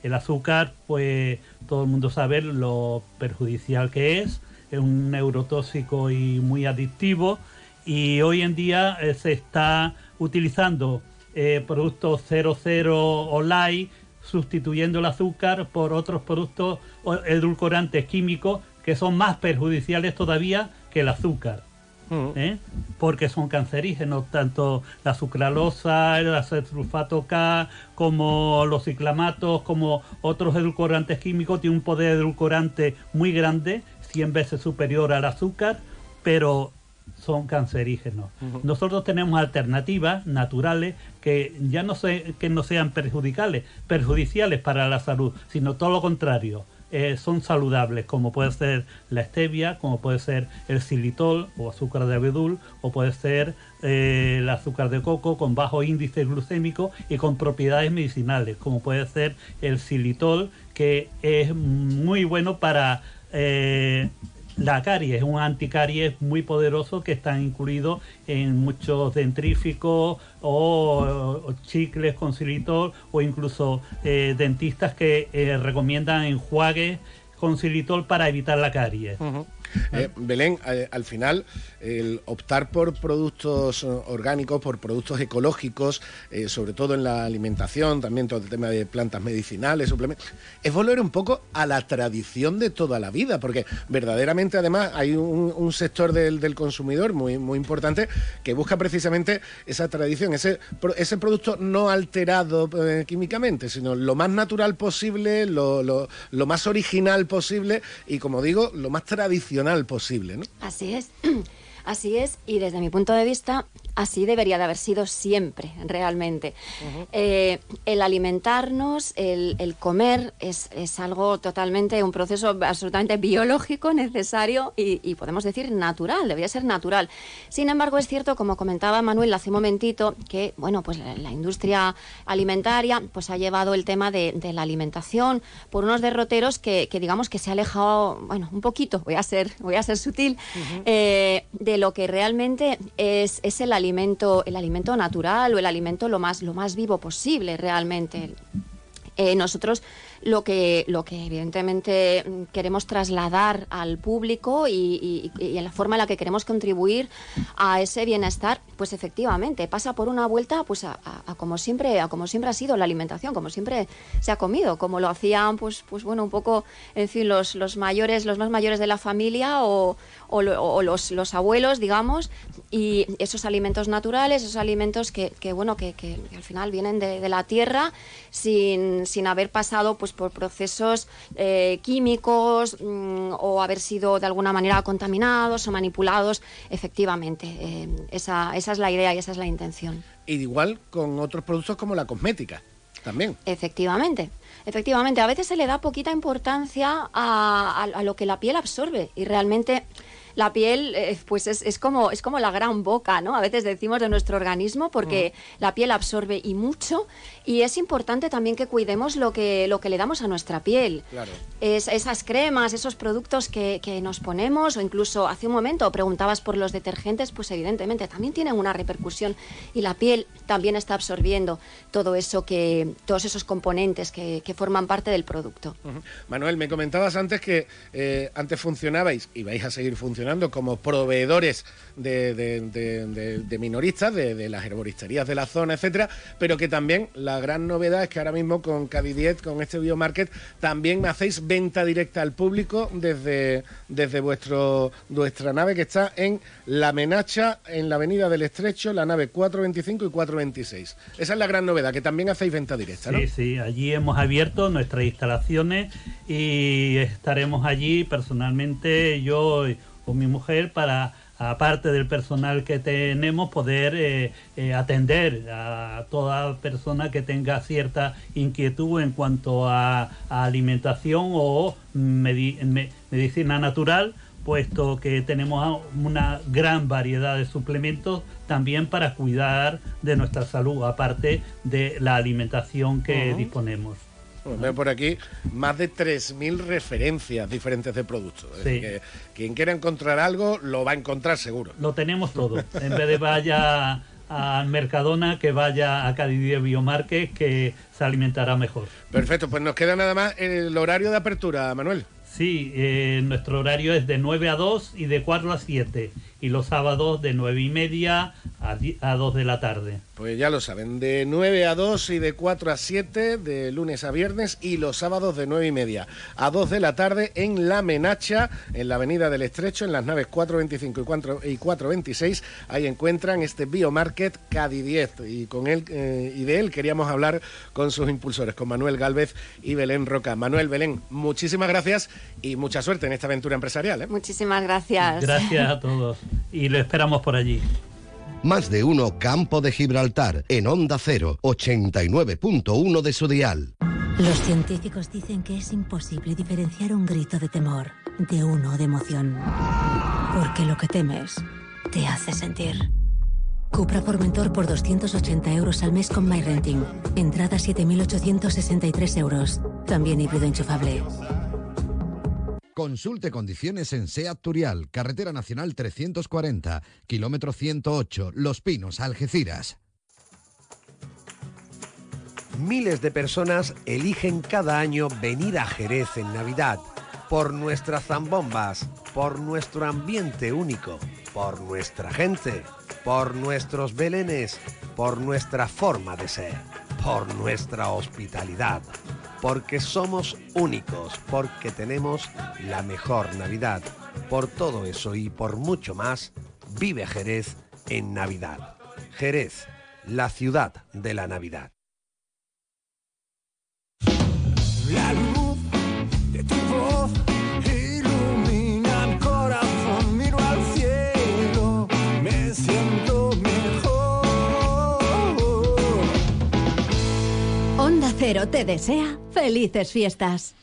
El azúcar, pues todo el mundo sabe lo perjudicial que es, es un neurotóxico y muy adictivo y hoy en día eh, se está utilizando eh, productos 00 o light sustituyendo el azúcar por otros productos edulcorantes químicos que son más perjudiciales todavía que el azúcar. ¿eh? porque son cancerígenos, tanto la sucralosa, el acesulfato K, como los ciclamatos, como otros edulcorantes químicos, tienen un poder edulcorante muy grande, 100 veces superior al azúcar, pero son cancerígenos. Nosotros tenemos alternativas naturales que ya no se, que no sean perjudiciales, perjudiciales para la salud, sino todo lo contrario. eh, son saludables, como puede ser la stevia, como puede ser el xilitol o azúcar de abedul, o puede ser eh, el azúcar de coco con bajo índice glucémico y con propiedades medicinales, como puede ser el xilitol, que es muy bueno para eh, la caries, es un anticaries muy poderoso que está incluido en muchos dentríficos o, chicles con xilitol o incluso eh, dentistas que eh, recomiendan enjuagues con xilitol para evitar la caries. Eh, Belén, eh, al final, el optar por productos orgánicos, por productos ecológicos, eh, sobre todo en la alimentación, también todo el tema de plantas medicinales, suplementos, es volver un poco a la tradición de toda la vida, porque verdaderamente además hay un, sector del, consumidor muy, muy importante que busca precisamente esa tradición, ese, pro- ese producto no alterado químicamente, sino lo más natural posible, lo más original posible y, como digo, lo más tradicional posible. ¿no? Así es. Así es, y desde mi punto de vista, así debería de haber sido siempre, realmente. Eh, el alimentarnos, el, el comer, es, es, algo totalmente, un proceso absolutamente biológico, necesario y, y, podemos decir natural, debería ser natural. Sin embargo, es cierto, como comentaba Manuel hace un momentito, que bueno, pues la, la industria alimentaria pues ha llevado el tema de, de la alimentación por unos derroteros que, que, digamos que se ha alejado, bueno, un poquito, voy a ser, voy a ser sutil, uh -huh. eh, de lo que realmente es, es el alimento, el alimento natural o el alimento lo más, lo más vivo posible realmente. Eh, nosotros lo que, lo que evidentemente queremos trasladar al público y, en la forma en la que queremos contribuir a ese bienestar, pues efectivamente pasa por una vuelta pues a, a, a, como siempre, a como siempre ha sido la alimentación, como siempre se ha comido, como lo hacían pues, pues bueno, un poco, en fin, los, los mayores, los más mayores de la familia o, o, lo, o los, los, abuelos, digamos, y esos alimentos naturales, esos alimentos que, que bueno, que, que, al final vienen de, de la tierra sin, sin haber pasado pues por procesos eh, químicos mmm, o haber sido de alguna manera contaminados o manipulados, efectivamente. Eh, esa, esa es la idea y esa es la intención. Y igual con otros productos como la cosmética, también. Efectivamente. Efectivamente, a veces se le da poquita importancia a, a, a lo que la piel absorbe y realmente la piel eh, pues es, es, como, es como la gran boca, ¿no? A veces decimos de nuestro organismo porque mm. la piel absorbe y mucho y es importante también que cuidemos lo que, lo que le damos a nuestra piel. Claro. Es, esas cremas, esos productos que, que, nos ponemos o incluso hace un momento preguntabas por los detergentes, pues evidentemente también tienen una repercusión y la piel también está absorbiendo todo eso que, todos esos componentes que, que forman parte del producto. Uh -huh. Manuel, me comentabas antes que eh, antes funcionabais y vais a seguir funcionando como proveedores de, de, de, de minoristas, de, las herboristerías de la zona, etcétera, pero que también la gran novedad es que ahora mismo con Cadidiet, con este biomarket, también hacéis venta directa al público desde, desde vuestro, vuestra nave que está en La Menacha, en la Avenida del Estrecho, la nave 425 y 426. Esa es la gran novedad, que también hacéis venta directa, ¿no? Sí, sí, allí hemos abierto nuestras instalaciones y estaremos allí personalmente yo con mi mujer para aparte del personal que tenemos, poder eh, eh, atender a toda persona que tenga cierta inquietud en cuanto a, a alimentación o medi me medicina natural, puesto que tenemos una gran variedad de suplementos también para cuidar de nuestra salud, aparte de la alimentación que uh -huh. disponemos. Bueno, veo por aquí más de 3.000 referencias diferentes de productos. Sí. Que quien quiera encontrar algo lo va a encontrar seguro. Lo tenemos todo. En vez de vaya a Mercadona, que vaya a Cadiz Biomarket, que se alimentará mejor. Perfecto, pues nos queda nada más el horario de apertura, Manuel. Sí, eh, nuestro horario es de 9 a 2 y de 4 a 7 y los sábados de 9 y media a, a 2 de la tarde. Pues ya lo saben, de 9 a 2 y de 4 a 7, de lunes a viernes y los sábados de 9 y media a 2 de la tarde en La Menacha, en la Avenida del Estrecho, en las naves 425 y, 4, y 426. Ahí encuentran este Biomarket Cadidiet y, con él, eh, y de él queríamos hablar con sus impulsores, con Manuel Galvez y Belén Roca. Manuel, Belén, muchísimas gracias y mucha suerte en esta aventura empresarial. ¿eh? Muchísimas gracias. Gracias a todos y lo esperamos por allí. Más de uno Campo de Gibraltar en Onda 0, 89.1 de su dial. Los científicos dicen que es imposible diferenciar un grito de temor de uno de emoción. Porque lo que temes te hace sentir. Cupra Formentor por 280 euros al mes con MyRenting. Entrada 7.863 euros. También híbrido enchufable. Consulte condiciones en SEAT Turial, Carretera Nacional 340, kilómetro 108, Los Pinos, Algeciras. Miles de personas eligen cada año venir a Jerez en Navidad por nuestras zambombas, por nuestro ambiente único, por nuestra gente, por nuestros belenes, por nuestra forma de ser, por nuestra hospitalidad porque somos únicos, porque tenemos la mejor Navidad. Por todo eso y por mucho más, vive Jerez en Navidad. Jerez, la ciudad de la Navidad. Cero te desea felices fiestas.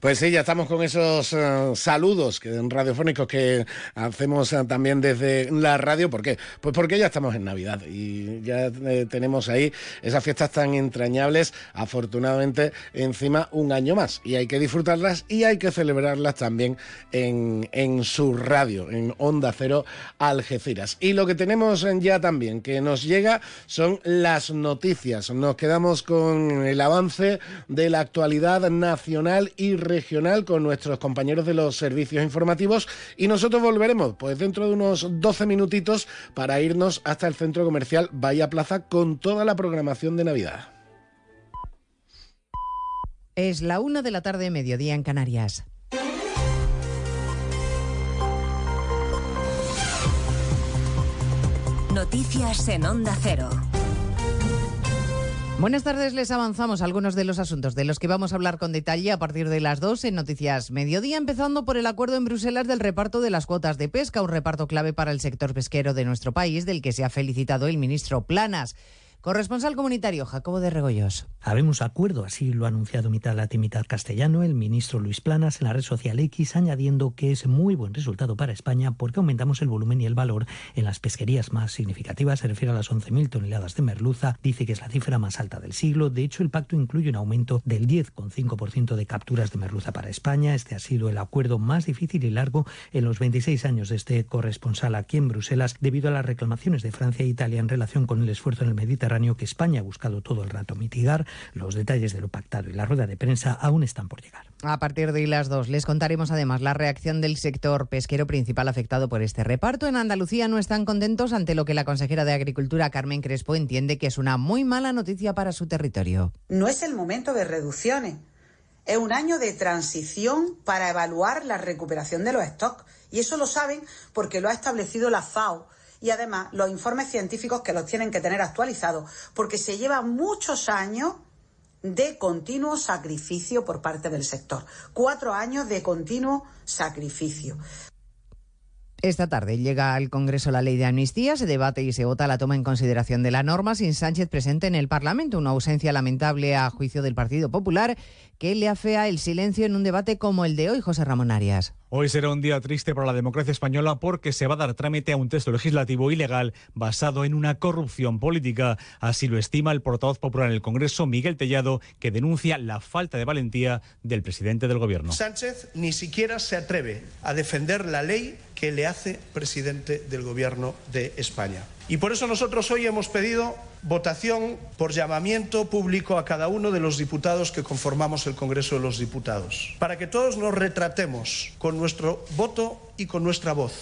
Pues sí, ya estamos con esos eh, saludos que, radiofónicos que hacemos eh, también desde la radio. ¿Por qué? Pues porque ya estamos en Navidad y ya eh, tenemos ahí esas fiestas tan entrañables, afortunadamente encima un año más. Y hay que disfrutarlas y hay que celebrarlas también en, en su radio, en Onda Cero Algeciras. Y lo que tenemos ya también que nos llega son las noticias. Nos quedamos con el avance de la actualidad nacional y regional con nuestros compañeros de los servicios informativos y nosotros volveremos pues dentro de unos 12 minutitos para irnos hasta el centro comercial Bahía Plaza con toda la programación de Navidad. Es la una de la tarde, mediodía en Canarias. Noticias en Onda Cero. Buenas tardes, les avanzamos algunos de los asuntos de los que vamos a hablar con detalle a partir de las 2 en Noticias Mediodía, empezando por el acuerdo en Bruselas del reparto de las cuotas de pesca, un reparto clave para el sector pesquero de nuestro país, del que se ha felicitado el ministro Planas. Corresponsal comunitario Jacobo de Regoyos. Habemos acuerdo, así lo ha anunciado mitad latín, mitad castellano el ministro Luis Planas en la red social X, añadiendo que es muy buen resultado para España porque aumentamos el volumen y el valor en las pesquerías más significativas. Se refiere a las 11.000 toneladas de merluza. Dice que es la cifra más alta del siglo. De hecho, el pacto incluye un aumento del 10,5% de capturas de merluza para España. Este ha sido el acuerdo más difícil y largo en los 26 años de este corresponsal aquí en Bruselas debido a las reclamaciones de Francia e Italia en relación con el esfuerzo en el Mediterráneo que España ha buscado todo el rato mitigar. Los detalles de lo pactado y la rueda de prensa aún están por llegar. A partir de las dos les contaremos además la reacción del sector pesquero principal afectado por este reparto. En Andalucía no están contentos ante lo que la consejera de Agricultura, Carmen Crespo, entiende que es una muy mala noticia para su territorio. No es el momento de reducciones. Es un año de transición para evaluar la recuperación de los stocks. Y eso lo saben porque lo ha establecido la FAO y además los informes científicos que los tienen que tener actualizados, porque se lleva muchos años de continuo sacrificio por parte del sector. Cuatro años de continuo sacrificio. Esta tarde llega al Congreso la ley de amnistía, se debate y se vota la toma en consideración de la norma sin Sánchez presente en el Parlamento, una ausencia lamentable a juicio del Partido Popular que le afea el silencio en un debate como el de hoy, José Ramón Arias. Hoy será un día triste para la democracia española porque se va a dar trámite a un texto legislativo ilegal basado en una corrupción política. Así lo estima el portavoz popular en el Congreso, Miguel Tellado, que denuncia la falta de valentía del presidente del Gobierno. Sánchez ni siquiera se atreve a defender la ley que le hace presidente del Gobierno de España. Y por eso nosotros hoy hemos pedido votación por llamamiento público a cada uno de los diputados que conformamos el Congreso de los Diputados, para que todos nos retratemos con nuestro voto y con nuestra voz.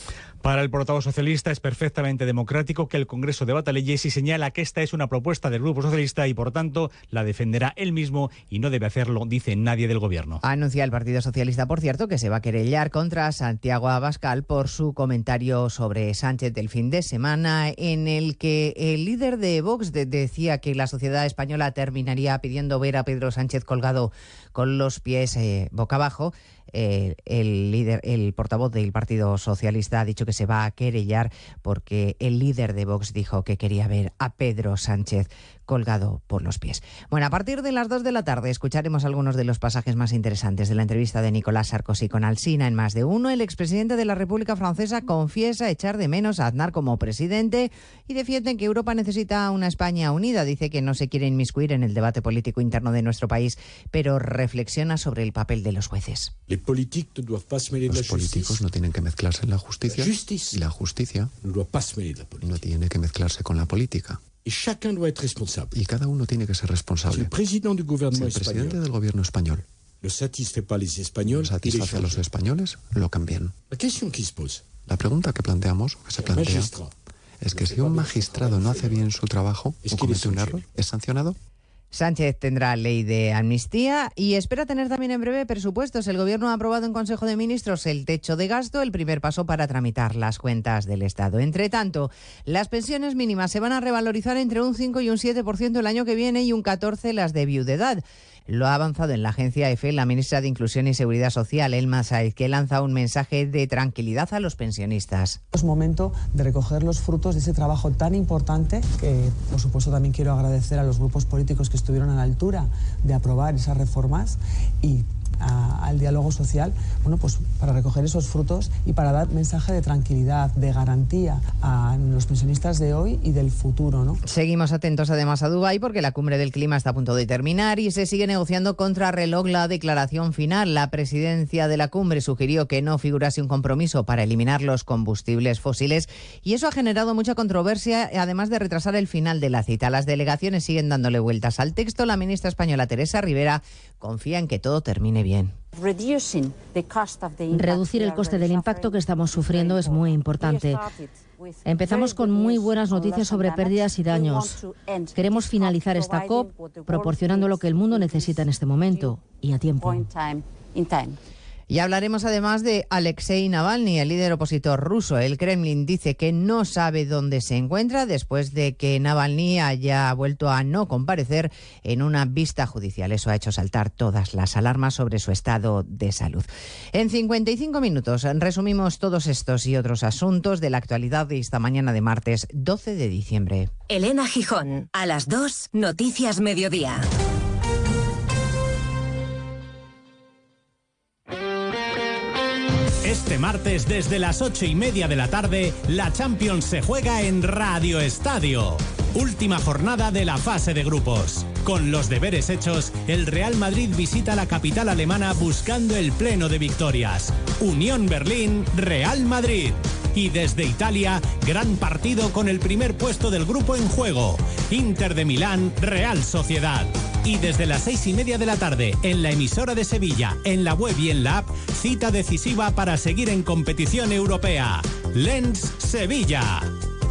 Para el portavoz socialista es perfectamente democrático que el Congreso debata leyes y señala que esta es una propuesta del Grupo Socialista y por tanto la defenderá él mismo y no debe hacerlo, dice nadie del Gobierno. Anuncia el Partido Socialista, por cierto, que se va a querellar contra Santiago Abascal por su comentario sobre Sánchez del fin de semana en el que el líder de Vox decía que la sociedad española terminaría pidiendo ver a Pedro Sánchez colgado con los pies eh, boca abajo el líder, el portavoz del Partido Socialista ha dicho que se va a querellar porque el líder de Vox dijo que quería ver a Pedro Sánchez colgado por los pies. Bueno, a partir de las 2 de la tarde escucharemos algunos de los pasajes más interesantes de la entrevista de Nicolás Sarkozy con Alsina en más de uno. El expresidente de la República Francesa confiesa echar de menos a Aznar como presidente y defiende que Europa necesita una España unida. Dice que no se quiere inmiscuir en el debate político interno de nuestro país, pero reflexiona sobre el papel de los jueces. Los políticos no tienen que mezclarse en la justicia. Y la justicia no tiene que mezclarse con la política. Y cada uno tiene que ser responsable. Si el presidente del gobierno español no satisface a los españoles, lo cambian. La pregunta que planteamos, que se plantea, es que si un magistrado no hace bien su trabajo o comete un error, ¿es sancionado? Sánchez tendrá ley de amnistía y espera tener también en breve presupuestos. El Gobierno ha aprobado en Consejo de Ministros el techo de gasto, el primer paso para tramitar las cuentas del Estado. Entre tanto, las pensiones mínimas se van a revalorizar entre un 5 y un 7% el año que viene y un 14% las de viudedad. Lo ha avanzado en la agencia EFE la ministra de Inclusión y Seguridad Social, Elma Saiz, que lanza un mensaje de tranquilidad a los pensionistas. Es momento de recoger los frutos de ese trabajo tan importante que, por supuesto, también quiero agradecer a los grupos políticos que estuvieron a la altura de aprobar esas reformas y al diálogo social, bueno, pues para recoger esos frutos y para dar mensaje de tranquilidad, de garantía a los pensionistas de hoy y del futuro. ¿no? Seguimos atentos además a Dubái porque la cumbre del clima está a punto de terminar y se sigue negociando contra reloj la declaración final. La presidencia de la cumbre sugirió que no figurase un compromiso para eliminar los combustibles fósiles y eso ha generado mucha controversia, además de retrasar el final de la cita. Las delegaciones siguen dándole vueltas al texto. La ministra española Teresa Rivera confía en que todo termine bien. Reducir el coste del impacto que estamos sufriendo es muy importante. Empezamos con muy buenas noticias sobre pérdidas y daños. Queremos finalizar esta COP proporcionando lo que el mundo necesita en este momento y a tiempo. Y hablaremos además de Alexei Navalny, el líder opositor ruso. El Kremlin dice que no sabe dónde se encuentra después de que Navalny haya vuelto a no comparecer en una vista judicial. Eso ha hecho saltar todas las alarmas sobre su estado de salud. En 55 minutos resumimos todos estos y otros asuntos de la actualidad de esta mañana de martes 12 de diciembre. Elena Gijón, a las 2, Noticias Mediodía. Este martes desde las ocho y media de la tarde, la Champions se juega en Radio Estadio. Última jornada de la fase de grupos. Con los deberes hechos, el Real Madrid visita la capital alemana buscando el pleno de victorias. Unión Berlín, Real Madrid. Y desde Italia, gran partido con el primer puesto del grupo en juego. Inter de Milán, Real Sociedad. Y desde las seis y media de la tarde, en la emisora de Sevilla, en la web y en la app, cita decisiva para seguir en competición europea. Lens Sevilla.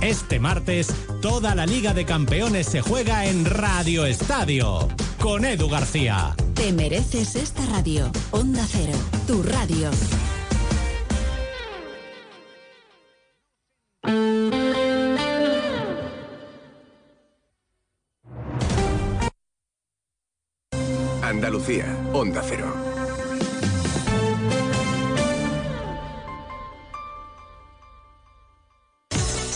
Este martes, toda la Liga de Campeones se juega en Radio Estadio. Con Edu García. Te mereces esta radio. Onda Cero, tu radio. Andalucía, Onda Cero.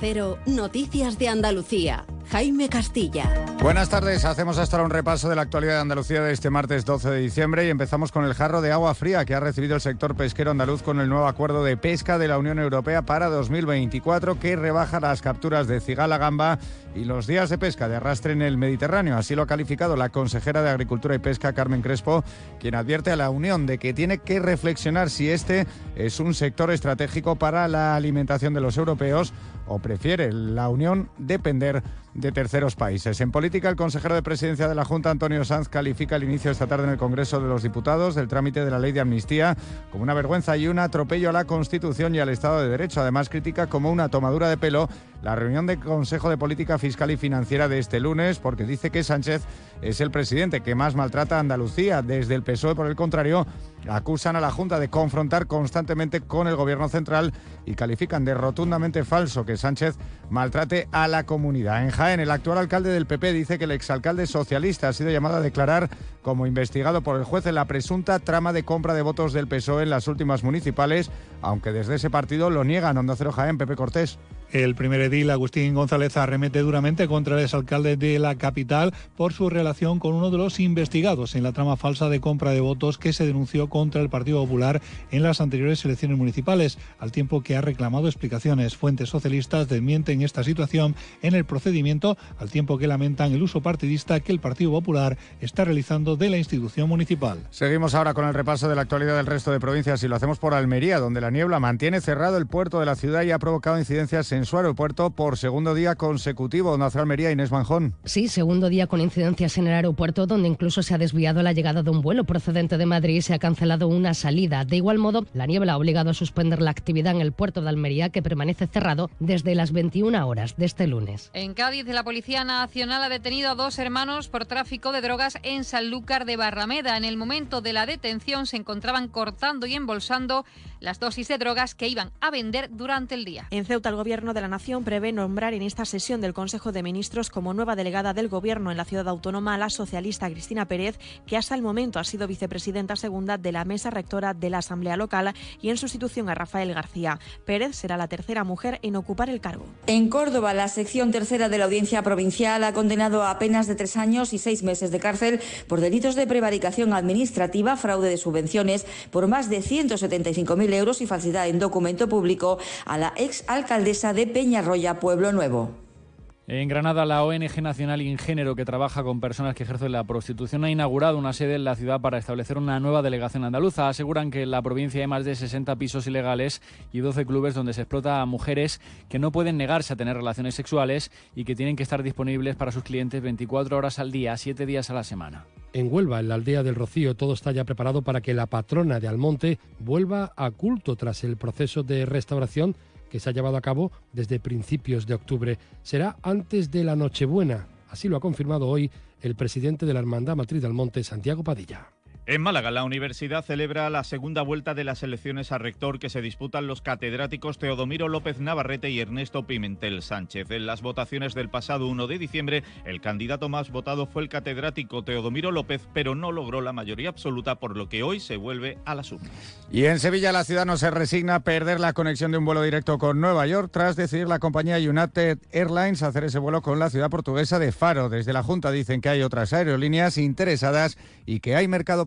Cero, Noticias de Andalucía. Jaime Castilla. Buenas tardes, hacemos hasta ahora un repaso de la actualidad de Andalucía de este martes 12 de diciembre y empezamos con el jarro de agua fría que ha recibido el sector pesquero andaluz con el nuevo acuerdo de pesca de la Unión Europea para 2024 que rebaja las capturas de cigala gamba y los días de pesca de arrastre en el Mediterráneo. Así lo ha calificado la consejera de Agricultura y Pesca, Carmen Crespo, quien advierte a la Unión de que tiene que reflexionar si este es un sector estratégico para la alimentación de los europeos o prefiere la Unión depender de terceros países. En política, el consejero de presidencia de la Junta, Antonio Sanz, califica el inicio esta tarde en el Congreso de los Diputados del trámite de la ley de amnistía como una vergüenza y un atropello a la Constitución y al Estado de Derecho. Además, critica como una tomadura de pelo la reunión del Consejo de Política Fiscal y Financiera de este lunes, porque dice que Sánchez es el presidente que más maltrata a Andalucía. Desde el PSOE, por el contrario, acusan a la Junta de confrontar constantemente con el gobierno central y califican de rotundamente falso que Sánchez maltrate a la comunidad. En Jaén, el actual alcalde del PP dice que el exalcalde socialista ha sido llamado a declarar como investigado por el juez en la presunta trama de compra de votos del PSOE en las últimas municipales, aunque desde ese partido lo niegan. Onda Cero Jaén, Pepe Cortés. El primer edil, Agustín González, arremete duramente contra el exalcalde de la capital por su relación con uno de los investigados en la trama falsa de compra de votos que se denunció contra el Partido Popular en las anteriores elecciones municipales, al tiempo que ha reclamado explicaciones. Fuentes socialistas desmienten esta situación en el procedimiento, al tiempo que lamentan el uso partidista que el Partido Popular está realizando de la institución municipal. Seguimos ahora con el repaso de la actualidad del resto de provincias y lo hacemos por Almería, donde la niebla mantiene cerrado el puerto de la ciudad y ha provocado incidencias en su aeropuerto por segundo día consecutivo. Nacional Almería, Inés Manjón. Sí, segundo día con incidencias en el aeropuerto, donde incluso se ha desviado la llegada de un vuelo procedente de Madrid y se ha cancelado una salida. De igual modo, la niebla ha obligado a suspender la actividad en el puerto de Almería, que permanece cerrado desde las 21 horas de este lunes. En Cádiz, la Policía Nacional ha detenido a dos hermanos por tráfico de drogas en Sanlúcar de Barrameda. En el momento de la detención se encontraban cortando y embolsando las dosis de drogas que iban a vender durante el día. En Ceuta, el Gobierno de la Nación prevé nombrar en esta sesión del Consejo de Ministros como nueva delegada del Gobierno en la ciudad autónoma a la socialista Cristina Pérez, que hasta el momento ha sido vicepresidenta segunda de la mesa rectora de la Asamblea Local y en sustitución a Rafael García. Pérez será la tercera mujer en ocupar el cargo. En Córdoba, la sección tercera de la Audiencia Provincial ha condenado a penas de tres años y seis meses de cárcel por delitos de prevaricación administrativa, fraude de subvenciones por más de 175.000 euros y falsedad en documento público a la ex alcaldesa de Peñarroya, Pueblo Nuevo. En Granada, la ONG Nacional Ingénero, que trabaja con personas que ejercen la prostitución, ha inaugurado una sede en la ciudad para establecer una nueva delegación andaluza. Aseguran que en la provincia hay más de 60 pisos ilegales y 12 clubes donde se explota a mujeres que no pueden negarse a tener relaciones sexuales y que tienen que estar disponibles para sus clientes 24 horas al día, 7 días a la semana. En Huelva, en la aldea del Rocío, todo está ya preparado para que la patrona de Almonte vuelva a culto tras el proceso de restauración que se ha llevado a cabo desde principios de octubre. Será antes de la Nochebuena. Así lo ha confirmado hoy el presidente de la Hermandad Matriz del Monte, Santiago Padilla. En Málaga, la universidad celebra la segunda vuelta de las elecciones a rector que se disputan los catedráticos Teodomiro López Navarrete y Ernesto Pimentel Sánchez. En las votaciones del pasado 1 de diciembre, el candidato más votado fue el catedrático Teodomiro López, pero no logró la mayoría absoluta, por lo que hoy se vuelve a las urnas. Y en Sevilla, la ciudad no se resigna a perder la conexión de un vuelo directo con Nueva York tras decidir la compañía United Airlines hacer ese vuelo con la ciudad portuguesa de Faro. Desde la Junta dicen que hay otras aerolíneas interesadas y que hay mercado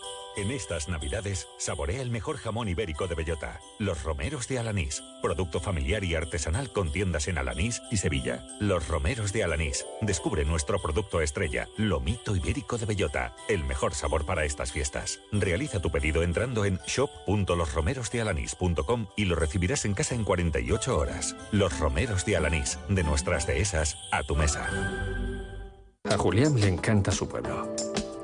En estas Navidades, saborea el mejor jamón ibérico de bellota, los romeros de Alanís, producto familiar y artesanal con tiendas en Alanís y Sevilla. Los romeros de Alanís. Descubre nuestro producto estrella, lomito ibérico de bellota, el mejor sabor para estas fiestas. Realiza tu pedido entrando en shop.losromerosdealanís.com y lo recibirás en casa en 48 horas. Los romeros de Alanís, de nuestras dehesas a tu mesa. A Julián le encanta su pueblo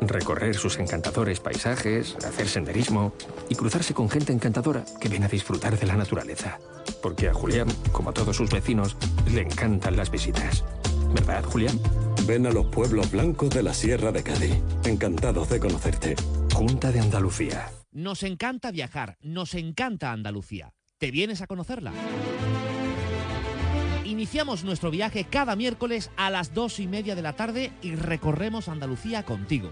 recorrer sus encantadores paisajes, hacer senderismo y cruzarse con gente encantadora que viene a disfrutar de la naturaleza. Porque a Julián, como a todos sus vecinos, le encantan las visitas. ¿Verdad, Julián? Ven a los pueblos blancos de la Sierra de Cádiz. Encantados de conocerte. Junta de Andalucía. Nos encanta viajar, nos encanta Andalucía. ¿Te vienes a conocerla? Iniciamos nuestro viaje cada miércoles a las dos y media de la tarde y recorremos Andalucía contigo.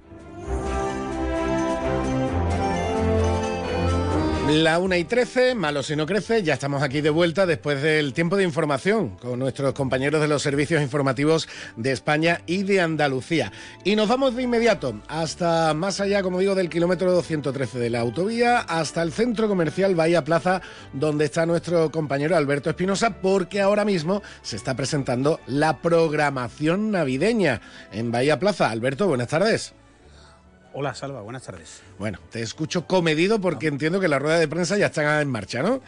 La 1 y 13, malo si no crece, ya estamos aquí de vuelta después del tiempo de información con nuestros compañeros de los servicios informativos de España y de Andalucía. Y nos vamos de inmediato hasta más allá, como digo, del kilómetro 213 de la autovía, hasta el centro comercial Bahía Plaza, donde está nuestro compañero Alberto Espinosa, porque ahora mismo se está presentando la programación navideña en Bahía Plaza. Alberto, buenas tardes. Hola, Salva, buenas tardes. Bueno, te escucho comedido porque entiendo que la rueda de prensa ya está en marcha, ¿no?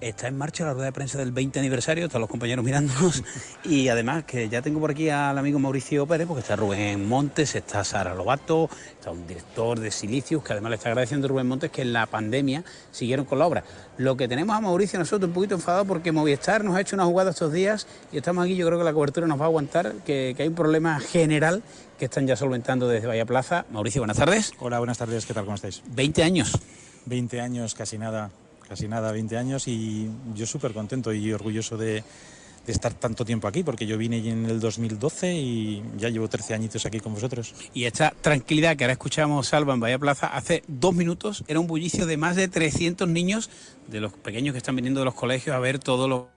Está en marcha la rueda de prensa del 20 aniversario, están los compañeros mirándonos. y además que ya tengo por aquí al amigo Mauricio Pérez, porque está Rubén Montes, está Sara Lobato, está un director de Silicius, que además le está agradeciendo a Rubén Montes que en la pandemia siguieron con la obra. Lo que tenemos a Mauricio nosotros un poquito enfadado porque Movistar nos ha hecho una jugada estos días y estamos aquí, yo creo que la cobertura nos va a aguantar, que, que hay un problema general que están ya solventando desde Bahía Plaza. Mauricio, buenas tardes. Hola, buenas tardes, ¿qué tal? ¿Cómo estáis? 20 años. 20 años, casi nada casi nada, 20 años y yo súper contento y orgulloso de, estar tanto tiempo aquí, porque yo vine en el 2012 y ya llevo 13 añitos aquí con vosotros. Y esta tranquilidad que ahora escuchamos, Salva, en Bahía Plaza, hace dos minutos era un bullicio de más de 300 niños, de los pequeños que están viniendo de los colegios a ver todo lo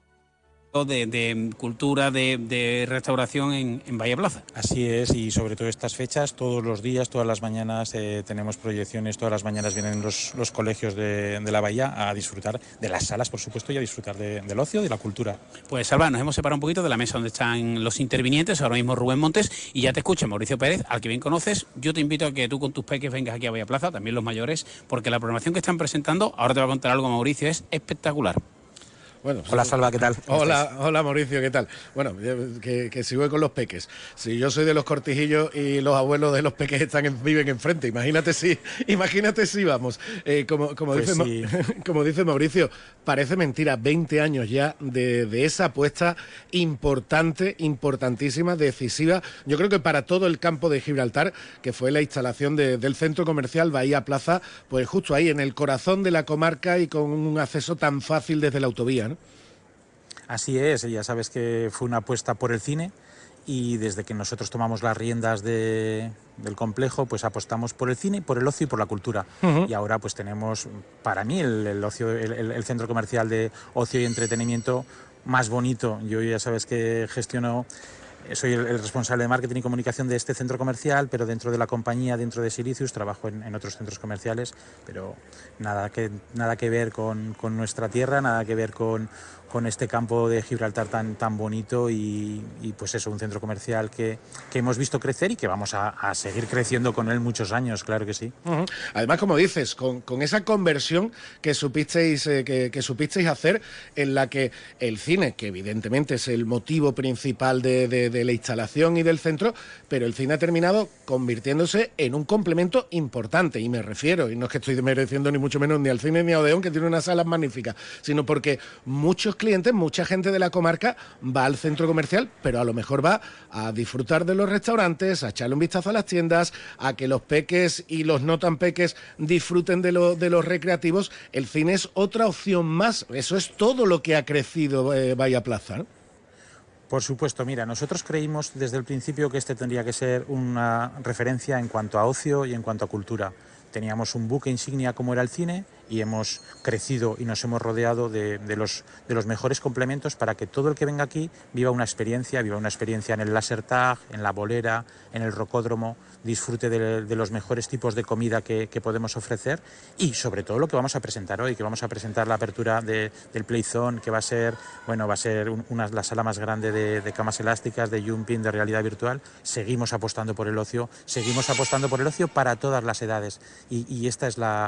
de, cultura, de, restauración en, en, Bahía Plaza. Así es, y sobre todo estas fechas, todos los días, todas las mañanas eh, tenemos proyecciones, todas las mañanas vienen los, los colegios de, la Bahía a disfrutar de las salas, por supuesto, y a disfrutar del ocio y de la cultura. Pues Salva, nos hemos separado un poquito de la mesa donde están los intervinientes, ahora mismo Rubén Montes, y ya te escucha Mauricio Pérez, al que bien conoces. Yo te invito a que tú con tus peques vengas aquí a Bahía Plaza, también los mayores, porque la programación que están presentando, ahora te va a contar algo Mauricio, es espectacular hola Salva, ¿qué tal? Hola, hola Mauricio, ¿qué tal? Bueno, que, sigo con los peques. Si yo soy de los cortijillos y los abuelos de los peques están viven enfrente, imagínate si, imagínate si vamos. Eh, como, como, pues dice, como dice Mauricio, parece mentira, 20 años ya de, esa apuesta importante, importantísima, decisiva. Yo creo que para todo el campo de Gibraltar, que fue la instalación del centro comercial Bahía Plaza, pues justo ahí, en el corazón de la comarca y con un acceso tan fácil desde la autovía. ¿no? Así es, ya sabes que fue una apuesta por el cine y desde que nosotros tomamos las riendas del complejo, pues apostamos por el cine, por el ocio y por la cultura. Y ahora pues tenemos, para mí, el, ocio, el, centro comercial de ocio y entretenimiento más bonito. Yo ya sabes que gestiono soy el, responsable de marketing y comunicación de este centro comercial, pero dentro de la compañía, dentro de Silicius, trabajo en, otros centros comerciales, pero nada que, nada que ver con, con, nuestra tierra, nada que ver con, con este campo de Gibraltar tan, tan bonito y, pues eso, un centro comercial que, que, hemos visto crecer y que vamos a, seguir creciendo con él muchos años, claro que sí. Además, como dices, con, con esa conversión que supisteis, eh, que, supisteis hacer en la que el cine, que evidentemente es el motivo principal de, de, la instalación y del centro, pero el cine ha terminado convirtiéndose en un complemento importante, y me refiero, y no es que estoy mereciendo ni mucho menos ni al cine ni a Odeón, que tiene unas salas magníficas, sino porque muchos clientes, mucha gente de la comarca va al centro comercial, pero a lo mejor va a disfrutar de los restaurantes, a echarle un vistazo a las tiendas, a que los peques y los no tan peques disfruten de, de los recreativos. El cine es otra opción más. Eso es todo lo que ha crecido eh, Plaza. Por supuesto, mira, nosotros creímos desde el principio que este tendría que ser una referencia en cuanto a ocio y en cuanto a cultura. Teníamos un buque insignia como era el cine y hemos crecido y nos hemos rodeado de, los, de los mejores complementos para que todo el que venga aquí viva una experiencia, viva una experiencia en el laser tag, en la bolera, en el rocódromo, disfrute de, los mejores tipos de comida que, podemos ofrecer y sobre todo lo que vamos a presentar hoy, que vamos a presentar la apertura del Playzone, que va a ser, bueno, va a ser una, la sala más grande de, camas elásticas, de jumping, de realidad virtual. Seguimos apostando por el ocio, seguimos apostando por el ocio para todas las edades y esta es la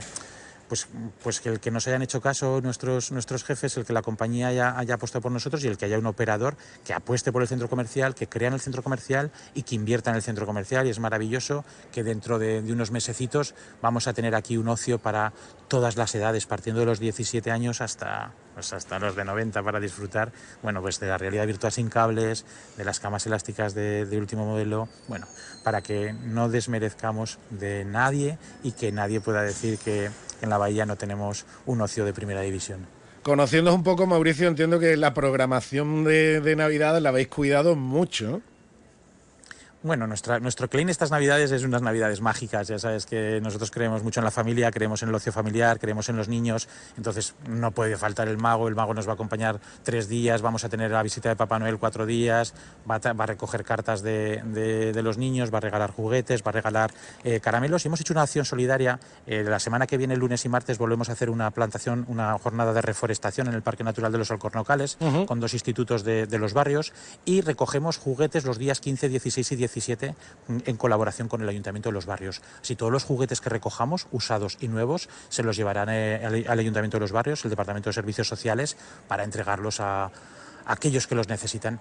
pues, pues que el que nos hayan hecho caso nuestros, nuestros jefes, el que la compañía haya, haya apostado por nosotros y el que haya un operador que apueste por el centro comercial, que crea en el centro comercial y que invierta en el centro comercial. Y es maravilloso que dentro de, unos mesecitos vamos a tener aquí un ocio para todas las edades, partiendo de los 17 años hasta, hasta los de 90 para disfrutar, bueno, pues de la realidad virtual sin cables, de las camas elásticas de, de, último modelo, bueno, para que no desmerezcamos de nadie y que nadie pueda decir que en la Bahía no tenemos un ocio de primera división. Conociéndoos un poco, Mauricio, entiendo que la programación de, Navidad la habéis cuidado mucho. Bueno, nuestra, nuestro claim estas navidades es unas navidades mágicas. Ya sabes que nosotros creemos mucho en la familia, creemos en el ocio familiar, creemos en los niños. Entonces no puede faltar el mago. El mago nos va a acompañar tres días. Vamos a tener la visita de Papá Noel cuatro días. Va a, va a recoger cartas de, de, de, los niños, va a regalar juguetes, va a regalar eh, caramelos. Y hemos hecho una acción solidaria. Eh, la semana que viene, el lunes y martes, volvemos a hacer una plantación, una jornada de reforestación en el Parque Natural de los Alcornocales uh -huh. con dos institutos de, de los barrios y recogemos juguetes los días 15, 16 y 17 en colaboración con el Ayuntamiento de los Barrios. Así todos los juguetes que recojamos, usados y nuevos, se los llevarán eh, al, Ayuntamiento de los Barrios, el Departamento de Servicios Sociales, para entregarlos a aquellos que los necesitan.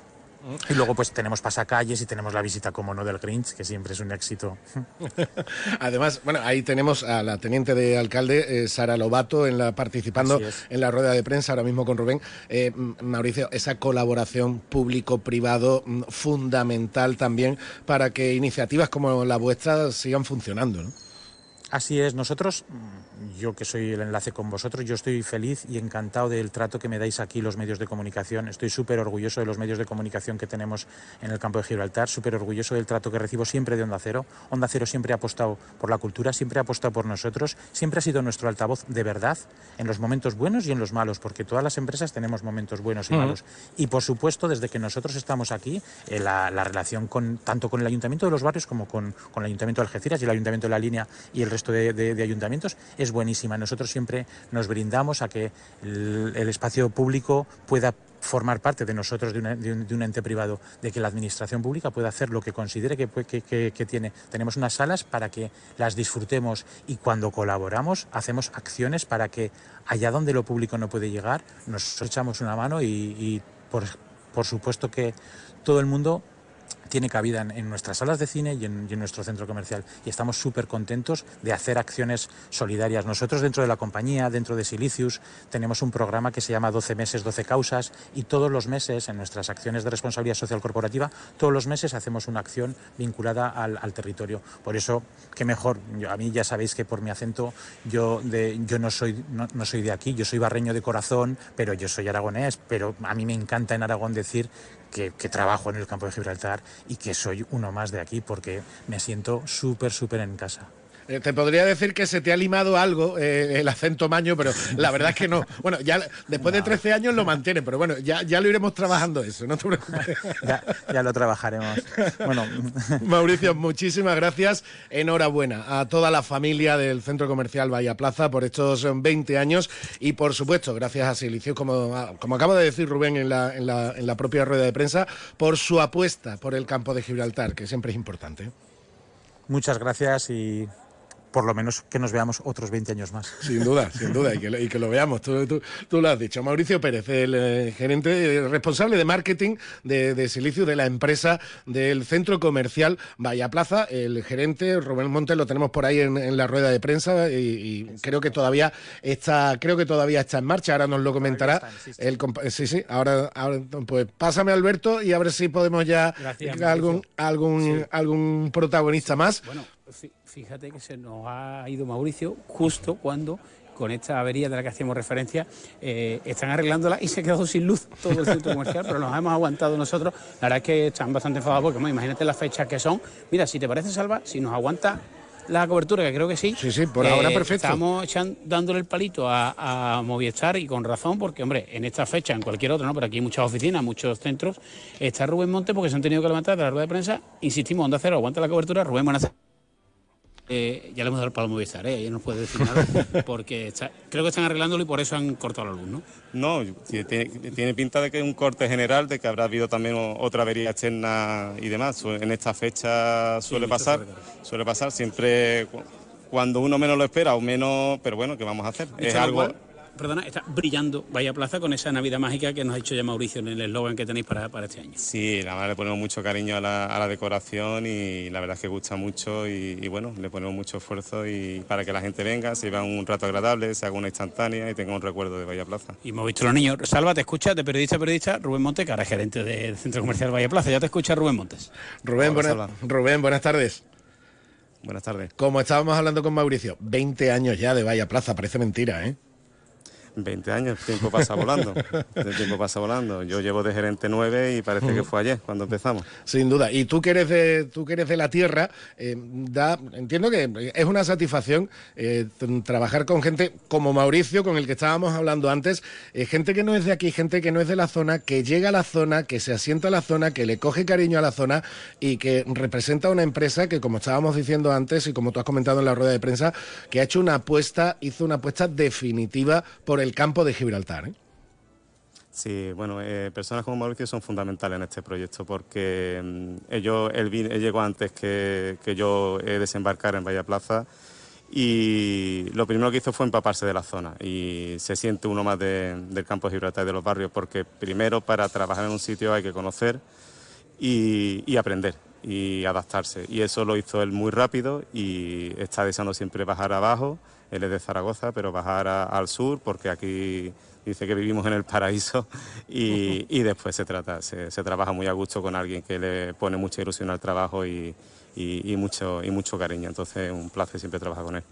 Y luego pues tenemos pasacalles y tenemos la visita, como no, del Grinch, que siempre es un éxito. Además, bueno, ahí tenemos a la teniente de alcalde, eh, Sara Lobato, en la, participando en la rueda de prensa, ahora mismo con Rubén. Eh, Mauricio, esa colaboración público-privado mm, fundamental también para que iniciativas como la vuestra sigan funcionando, ¿no? Así es, nosotros, yo que soy el enlace con vosotros, yo estoy feliz y encantado del trato que me dais aquí los medios de comunicación. Estoy súper orgulloso de los medios de comunicación que tenemos en el campo de Gibraltar, súper orgulloso del trato que recibo siempre de Onda Cero. Onda Cero siempre ha apostado por la cultura, siempre ha apostado por nosotros, siempre ha sido nuestro altavoz de verdad en los momentos buenos y en los malos, porque todas las empresas tenemos momentos buenos y uh -huh. malos. Y por supuesto, desde que nosotros estamos aquí, eh, la, la, relación con, tanto con el Ayuntamiento de los Barrios como con, con el Ayuntamiento de Algeciras y el Ayuntamiento de la Línea y el resto de, de, de, ayuntamientos es buenísima. Nosotros siempre nos brindamos a que el, espacio público pueda formar parte de nosotros, de, un, de, un, ente privado, de que la administración pública pueda hacer lo que considere que, tiene. Tenemos unas salas para que las disfrutemos y cuando colaboramos hacemos acciones para que allá donde lo público no puede llegar, nos echamos una mano y, por supuesto que todo el mundo tiene cabida en, nuestras salas de cine y en, nuestro centro comercial. Y estamos súper contentos de hacer acciones solidarias. Nosotros dentro de la compañía, dentro de Silicius, tenemos un programa que se llama 12 meses, 12 causas y todos los meses en nuestras acciones de responsabilidad social corporativa, todos los meses hacemos una acción vinculada al, territorio. Por eso, qué mejor, a mí ya sabéis que por mi acento yo, de, yo no, soy, no, no soy de aquí, yo soy barreño de corazón, pero yo soy aragonés, pero a mí me encanta en Aragón decir que, trabajo en el campo de Gibraltar y que soy uno más de aquí porque me siento súper, súper en casa. Eh, te podría decir que se te ha limado algo eh, el acento maño, pero la verdad es que no. Bueno, ya después no. de 13 años lo mantiene, pero bueno, ya, ya lo iremos trabajando eso, no te preocupes. Ya, ya lo trabajaremos. Bueno. Mauricio, muchísimas gracias. Enhorabuena a toda la familia del Centro Comercial Bahía Plaza por estos 20 años y por supuesto, gracias a Silicio, como, como acaba de decir Rubén en la, en, la, en la propia rueda de prensa, por su apuesta por el campo de Gibraltar, que siempre es importante. Muchas gracias y por lo menos que nos veamos otros 20 años más. Sin duda, sin duda, y que, lo, y que lo veamos, tú, tú, tú, lo has dicho. Mauricio Pérez, el eh, gerente el responsable de marketing de, de, Silicio, de la empresa del centro comercial Bahía Plaza, el gerente Rubén Montes lo tenemos por ahí en, en la rueda de prensa y, y, creo que todavía está, creo que todavía está en marcha, ahora nos lo comentará. sí, sí. El, sí, sí, ahora, ahora, pues pásame Alberto y a ver si podemos ya Gracias, algún, algún, sí. algún protagonista más. Bueno, fíjate que se nos ha ido Mauricio justo cuando con esta avería de la que hacíamos referencia, eh, están arreglándola y se ha quedado sin luz todo el centro comercial, pero nos hemos aguantado nosotros. La verdad es que están bastante enfadados porque, bueno, imagínate las fechas que son. Mira, si te parece, Salva, si nos aguanta la cobertura, que creo que sí. Sí, sí, por eh, ahora perfecto. Estamos echando, dándole el palito a, a, Movistar y con razón, porque, hombre, en esta fecha, en cualquier otra, ¿no? Pero aquí hay muchas oficinas, muchos centros. Está Rubén Monte porque se han tenido que levantar de la rueda de prensa. Insistimos, Onda Cero, aguanta la cobertura. Rubén, buenas tardes. Eh, ya le hemos dado el palo a Movistar, ¿eh? ella no puede decir nada, porque está, creo que están arreglándolo y por eso han cortado la luz, ¿no? No, tiene, tiene, pinta de que es un corte general, de que habrá habido también otra avería externa y demás. En esta fecha suele sí, pasar, suele pasar siempre cuando uno menos lo espera o menos, pero bueno, ¿qué vamos a hacer? Es algo perdona, está brillando Vaya Plaza con esa Navidad mágica que nos ha hecho ya Mauricio en el eslogan que tenéis para, para, este año. Sí, la verdad le ponemos mucho cariño a la, a la decoración y la verdad es que gusta mucho y, y, bueno, le ponemos mucho esfuerzo y para que la gente venga, se vea un rato agradable, se haga una instantánea y tenga un recuerdo de Vaya Plaza. Y hemos visto los niños. Salva, te escucha de periodista a periodista Rubén Montes, que ahora es gerente del Centro Comercial Vaya Plaza. Ya te escucha Rubén Montes. Rubén, Hola, buena, Rubén buenas tardes. Buenas tardes. Como estábamos hablando con Mauricio, 20 años ya de Vaya Plaza, parece mentira, ¿eh? 20 años, el tiempo pasa volando. El tiempo pasa volando. Yo llevo de gerente 9 y parece que fue ayer cuando empezamos. Sin duda. Y tú que eres de, tú que eres de la tierra, eh, da, entiendo que es una satisfacción eh, trabajar con gente como Mauricio, con el que estábamos hablando antes, eh, gente que no es de aquí, gente que no es de la zona, que llega a la zona, que se asienta a la zona, que le coge cariño a la zona y que representa una empresa que, como estábamos diciendo antes y como tú has comentado en la rueda de prensa, que ha hecho una apuesta, hizo una apuesta definitiva por el campo de Gibraltar. ¿eh? Sí, bueno, eh, personas como Mauricio son fundamentales en este proyecto porque mm, ellos, él, llegó antes que, yo he desembarcar en Bahía Plaza y lo primero que hizo fue empaparse de la zona y se siente uno más del campo de Gibraltar y de los barrios porque primero para trabajar en un sitio hay que conocer y aprender y adaptarse y eso lo hizo él muy rápido y está deseando siempre bajar abajo él es de Zaragoza, pero bajar al sur porque aquí dice que vivimos en el paraíso y, después se trata, se, se, trabaja muy a gusto con alguien que le pone mucha ilusión al trabajo y, y, mucho, y mucho cariño. Entonces, un placer siempre trabajar con él.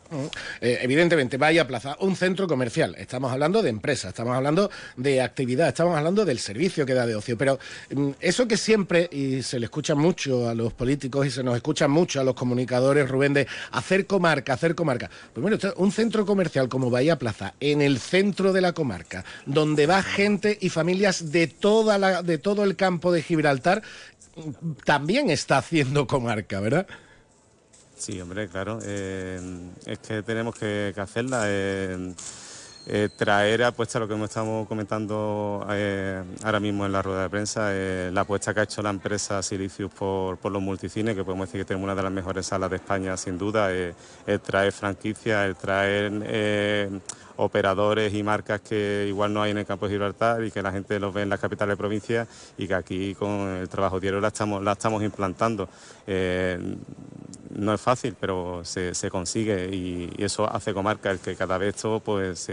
Eh, evidentemente, vaya Plaza, un centro comercial. Estamos hablando de empresa, estamos hablando de actividad, estamos hablando del servicio que da de ocio. Pero mm, eso que siempre, y se le escucha mucho a los políticos y se nos escucha mucho a los comunicadores, Rubén, de hacer comarca, hacer comarca. Pues bueno, un centro comercial como Bahía Plaza, en el centro de la comarca, donde va gente y familias de, toda la, de todo el campo de Gibraltar, también está haciendo comarca, ¿verdad? Sí, hombre, claro. Eh, es que tenemos que, hacerla. Eh, eh, traer apuesta lo que estamos comentando ahora mismo en la rueda de prensa, la apuesta que ha hecho la empresa Silicius por, los multicines, que podemos decir que tenemos una de las mejores salas de España sin duda, es traer franquicias, el traer operadores y marcas que igual no hay en el campo de Gibraltar y que la gente los ve en las capitales de provincia y que aquí con el trabajo diario la estamos, la estamos implantando. Eh, no es fácil, pero se, consigue y, eso hace comarca el que cada vez esto pues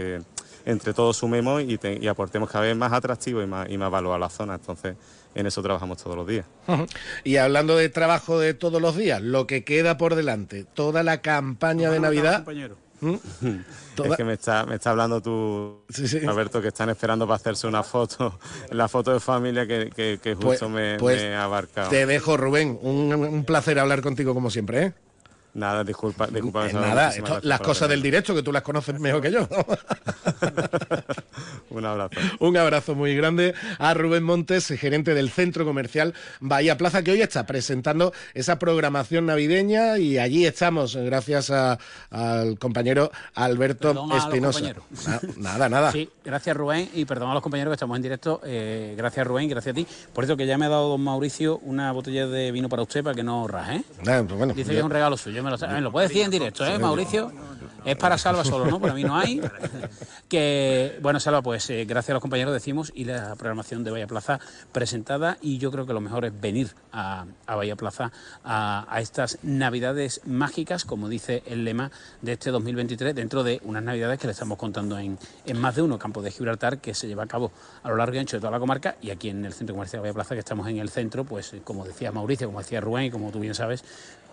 entre todos sumemos y, aportemos cada vez más atractivo y más, y más valor a la zona. Entonces, en eso trabajamos todos los días. y hablando de trabajo de todos los días, lo que queda por delante, toda la campaña de Navidad. ¿Mm? Es que me está, me está hablando tú, Alberto, que están esperando para hacerse una foto, la foto de familia que, que, justo pues, me, pues ha abarcado. Te dejo, Rubén. Un, un placer hablar contigo como siempre, ¿eh? Nada, disculpa, disculpa. Eh, nada, las cosas del directo que tú las conoces mejor que yo. Un abrazo. Un abrazo muy grande a Rubén Montes, gerente del Centro Comercial Bahía Plaza, que hoy está presentando esa programación navideña y allí estamos, gracias al compañero Alberto Espinosa. nada, nada. Sí, gracias Rubén y perdón a los compañeros que estamos en directo. Eh, gracias Rubén, gracias a ti. Por eso que ya me ha dado don Mauricio una botella de vino para usted para que no raje. ¿eh? Pues Dice que es un regalo suyo me lo, puede decir en directo, ¿eh, Mauricio? Es para Salva solo, ¿no? Para mí no hay. Que, bueno, Salva, pues eh, gracias a los compañeros decimos y la programación de Bahía Plaza presentada y yo creo que lo mejor es venir a, a Bahía Plaza a, estas navidades mágicas, como dice el lema de este 2023, dentro de unas navidades que le estamos contando en, en más de uno, Campo de Gibraltar, que se lleva a cabo a lo largo y ancho de toda la comarca y aquí en el Centro Comercial de Bahía Plaza, que estamos en el centro, pues como decía Mauricio, como decía Rubén y como tú bien sabes,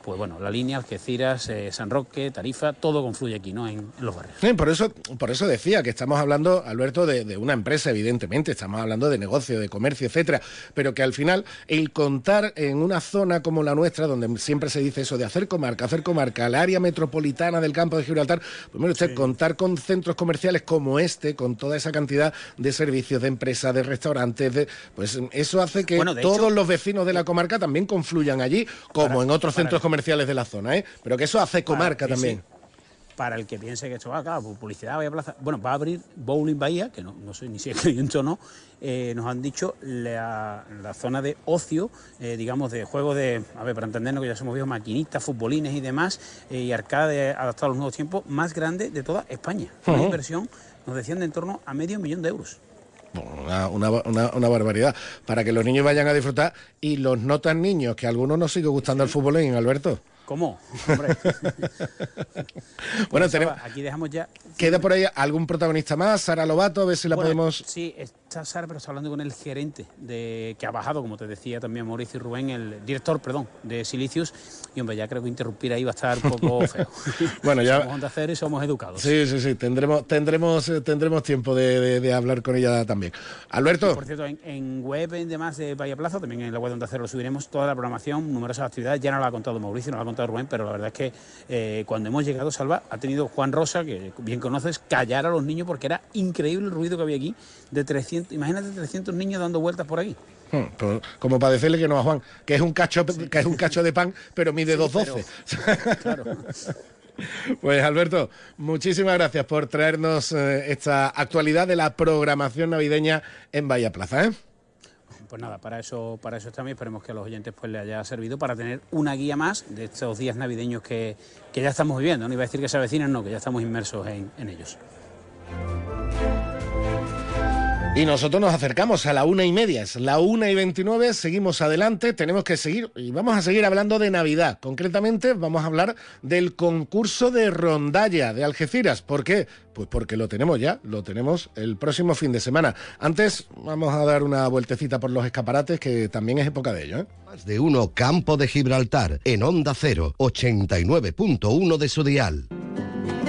pues bueno, la línea, Algeciras, eh, San Roque, Tarifa, todo confluye aquí, ¿no? En, los barrios. por eso, por eso decía que estamos hablando, Alberto, de, una empresa, evidentemente, estamos hablando de negocio, de comercio, etcétera, pero que al final el contar en una zona como la nuestra, donde siempre se dice eso de hacer comarca, hacer comarca, el área metropolitana del campo de Gibraltar, primero usted contar con centros comerciales como este, con toda esa cantidad de servicios, de empresas, de restaurantes, pues eso hace que todos los vecinos de la comarca también confluyan allí, como en otros centros comerciales comerciales de la zona, ¿eh? Pero que eso hace comarca también. Para el que piense que esto va acá, publicidad, Bahía Plaza. Bueno, va a abrir Bowling Bahía, que no, no sé ni si es creyente o no, eh, nos han dicho la, zona de ocio, eh, digamos, de juego de, a ver, para entendernos que ya somos viejos, maquinistas, futbolines y demás, eh, y arcade adaptado a los nuevos tiempos, más grande de toda España. Una inversión, nos decían, de en torno a medio millón de euros. Una, una, barbaridad. Para que los niños vayan a disfrutar y los no tan niños, que a algunos nos sigue gustando el fútbol en Alberto. ¿Cómo? Hombre. bueno, tenemos, aquí dejamos ya. ¿Queda por ahí algún protagonista más? Sara Lobato, a ver si la podemos. Sí, está Sara, pero está hablando con el gerente de que ha bajado, como te decía también Mauricio y Rubén, el director, perdón, de Silicius. Y hombre, ya creo que interrumpir ahí va a estar un poco feo. bueno, ya. Somos Onda Cero y somos educados. Sí, sí, sí. Tendremos, tendremos, eh, tendremos tiempo de, de, hablar con ella también. Alberto. por cierto, en, web, en demás de Bahía Plaza, también en la web de Onda lo subiremos toda la programación, numerosas actividades. Ya no lo ha contado Mauricio, no lo ha contado Rubén, pero la verdad es que eh, cuando hemos llegado, Salva, ha tenido Juan Rosa, que bien conoces, callar a los niños porque era increíble el ruido que había aquí de 300, imagínate 300 niños dando vueltas por aquí. Hmm, pues, como para decirle que no a Juan, que es un cacho, que es un cacho de pan, pero mide 2.12. Claro. Pues Alberto, muchísimas gracias por traernos eh, esta actualidad de la programación navideña en Bahía Plaza. ¿eh? Pues nada, para eso, para eso también esperemos que a los oyentes pues les haya servido para tener una guía más de estos días navideños que, ya estamos viviendo. No iba a decir que se avecinan, no, que ya estamos inmersos en, en ellos. Y nosotros nos acercamos a la una y media, es la una y veintinueve, seguimos adelante, tenemos que seguir y vamos a seguir hablando de Navidad. Concretamente vamos a hablar del concurso de rondalla de Algeciras. ¿Por qué? Pues porque lo tenemos ya, lo tenemos el próximo fin de semana. Antes vamos a dar una vueltecita por los escaparates, que también es época de ello. ¿eh? Más de uno Campo de Gibraltar, en Onda 0, 89.1 de su dial.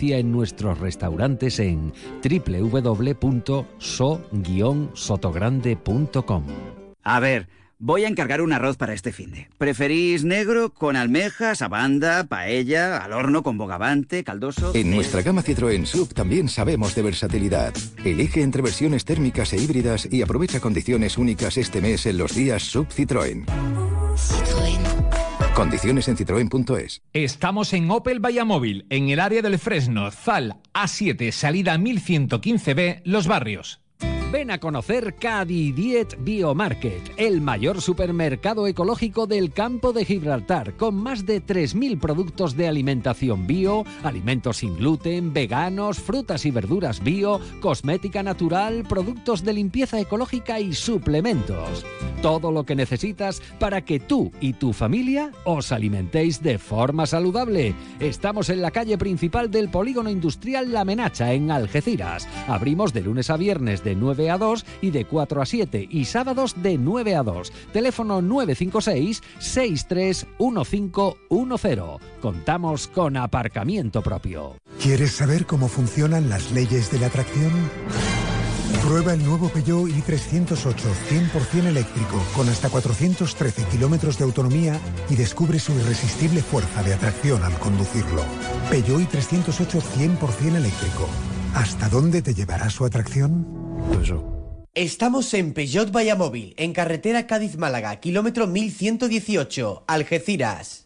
en nuestros restaurantes en www.so-sotogrande.com. A ver, voy a encargar un arroz para este finde. ¿Preferís negro con almejas, abanda, paella, al horno con bogavante, caldoso? En nuestra gama Citroën Sub también sabemos de versatilidad. Elige entre versiones térmicas e híbridas y aprovecha condiciones únicas este mes en los días Sub Citroën. Citroën. Condiciones en citroen.es. Estamos en Opel Vallamóvil, en el área del Fresno, Zal, A7, salida 1115B, Los Barrios. Ven a conocer Cadidiet Biomarket, el mayor supermercado ecológico del campo de Gibraltar, con más de 3.000 productos de alimentación bio, alimentos sin gluten, veganos, frutas y verduras bio, cosmética natural, productos de limpieza ecológica y suplementos. Todo lo que necesitas para que tú y tu familia os alimentéis de forma saludable. Estamos en la calle principal del polígono industrial La Menacha, en Algeciras. Abrimos de lunes a viernes de 9 a 2 y de 4 a 7 y sábados de 9 a 2. Teléfono 956 631510. Contamos con aparcamiento propio. ¿Quieres saber cómo funcionan las leyes de la atracción? Prueba el nuevo Peugeot i308 100% eléctrico con hasta 413 kilómetros de autonomía y descubre su irresistible fuerza de atracción al conducirlo. Peugeot i308 100% eléctrico. ¿Hasta dónde te llevará su atracción? Estamos en Peugeot Vallamóvil, en carretera Cádiz-Málaga, kilómetro 1118, Algeciras.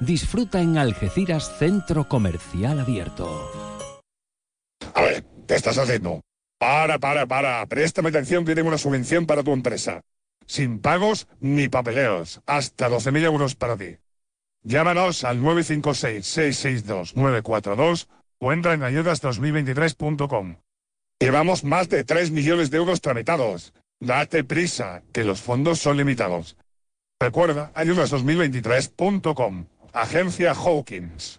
Disfruta en Algeciras Centro Comercial Abierto. A ver, ¿qué estás haciendo? Para, para, para. Préstame atención que una subvención para tu empresa. Sin pagos ni papeleos. Hasta 12.000 euros para ti. Llámanos al 956-662-942 o entra en ayudas2023.com. Llevamos más de 3 millones de euros tramitados. Date prisa, que los fondos son limitados. Recuerda, ayudas2023.com. Agencia Hawkins.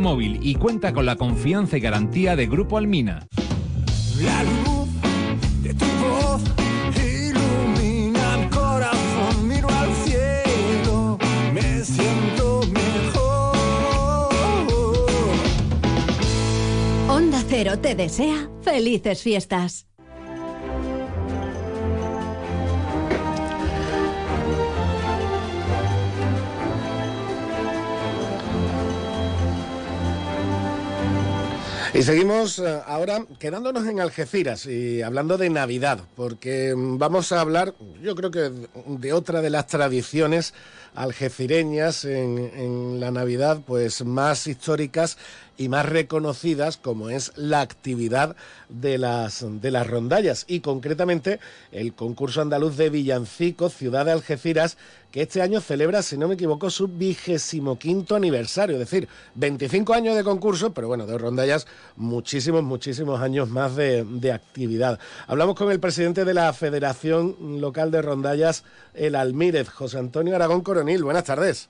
Móvil y cuenta con la confianza y garantía de Grupo Almina. La luz de tu voz ilumina el corazón, miro al cielo, me siento mejor. Onda Cero te desea felices fiestas. Y seguimos eh, ahora quedándonos en Algeciras y hablando de Navidad, porque mm, vamos a hablar, yo creo que de otra de las tradiciones algecireñas en, en la Navidad, pues más históricas y más reconocidas como es la actividad de las, de las rondallas y concretamente el concurso andaluz de villancicos Ciudad de Algeciras que este año celebra, si no me equivoco, su vigésimo quinto aniversario, es decir, 25 años de concurso, pero bueno, de rondallas muchísimos, muchísimos años más de, de actividad. Hablamos con el presidente de la Federación Local de Rondallas, el Almírez, José Antonio Aragón Coronil. Buenas tardes.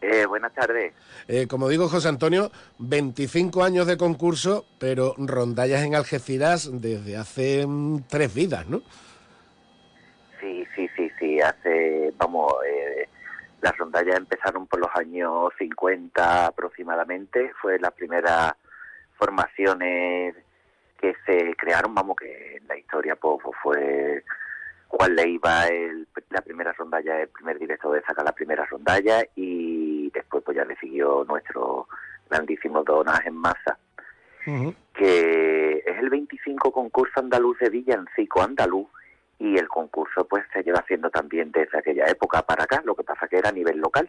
Eh, buenas tardes. Eh, como digo, José Antonio, 25 años de concurso, pero rondallas en Algeciras desde hace mm, tres vidas, ¿no? Sí, sí, sí, sí. Hace, vamos, eh, las rondallas empezaron por los años 50 aproximadamente. Fue las primeras formaciones que se crearon, vamos, que en la historia pues, fue Juan Leiva, el, la primera rondalla, el primer director de sacar la primera rondalla y después pues ya le siguió nuestro grandísimo Donas en masa, que es el 25 concurso andaluz de Villancico Andaluz y el concurso pues se lleva haciendo también desde aquella época para acá, lo que pasa que era a nivel local.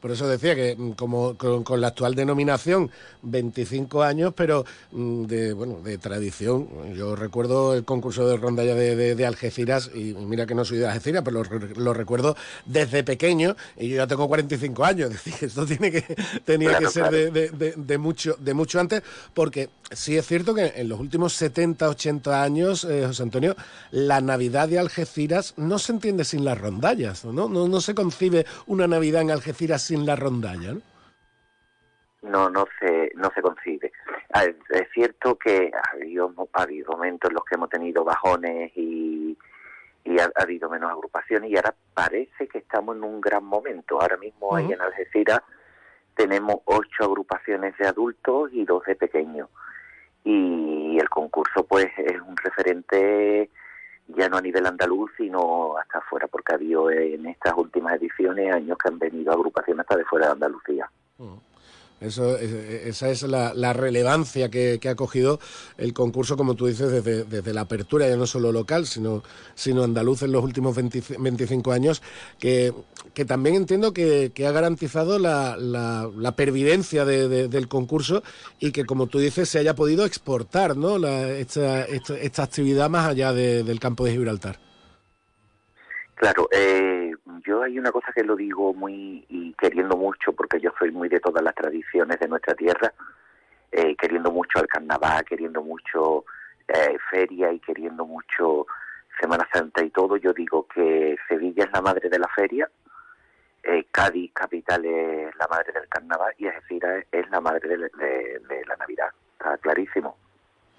Por eso decía que mm, como con, la actual denominación 25 años, pero mm, de bueno de tradición. Yo recuerdo el concurso de rondalla de, de, Algeciras y mira que no soy de Algeciras, pero lo, recuerdo desde pequeño y yo ya tengo 45 años. Es decir, esto tiene que tenía que ser de, mucho de mucho antes, porque sí es cierto que en los últimos 70, 80 años, eh, José Antonio, la Navidad de Algeciras no se entiende sin las rondallas, ¿no? No, no se concibe una Navidad en Algeciras sin la rondalla, ¿no? No, no se, no se concibe. Ah, es, cierto que ha habido, ha habido momentos en los que hemos tenido bajones y, y ha, habido menos agrupaciones y ahora parece que estamos en un gran momento. Ahora mismo ahí en Algeciras tenemos ocho agrupaciones de adultos y dos de pequeños. Y el concurso pues es un referente ya no a nivel andaluz, sino hasta afuera, porque ha habido en estas últimas ediciones años que han venido agrupaciones hasta de fuera de Andalucía. Eso, esa es la, relevancia que, ha cogido el concurso, como tú dices, desde, desde, la apertura, ya no solo local, sino, sino andaluz en los últimos 25 años, que, que también entiendo que, ha garantizado la, la, pervivencia del concurso y que, como tú dices, se haya podido exportar ¿no? esta, esta, actividad más allá del campo de Gibraltar. Claro, eh, yo hay una cosa que lo digo muy y queriendo mucho, porque yo soy muy de todas las tradiciones de nuestra tierra, eh, queriendo mucho el carnaval, queriendo mucho eh, feria y queriendo mucho Semana Santa y todo, yo digo que Sevilla es la madre de la feria, eh, Cádiz capital es la madre del carnaval y Algeciras es la madre de, la Navidad, está clarísimo.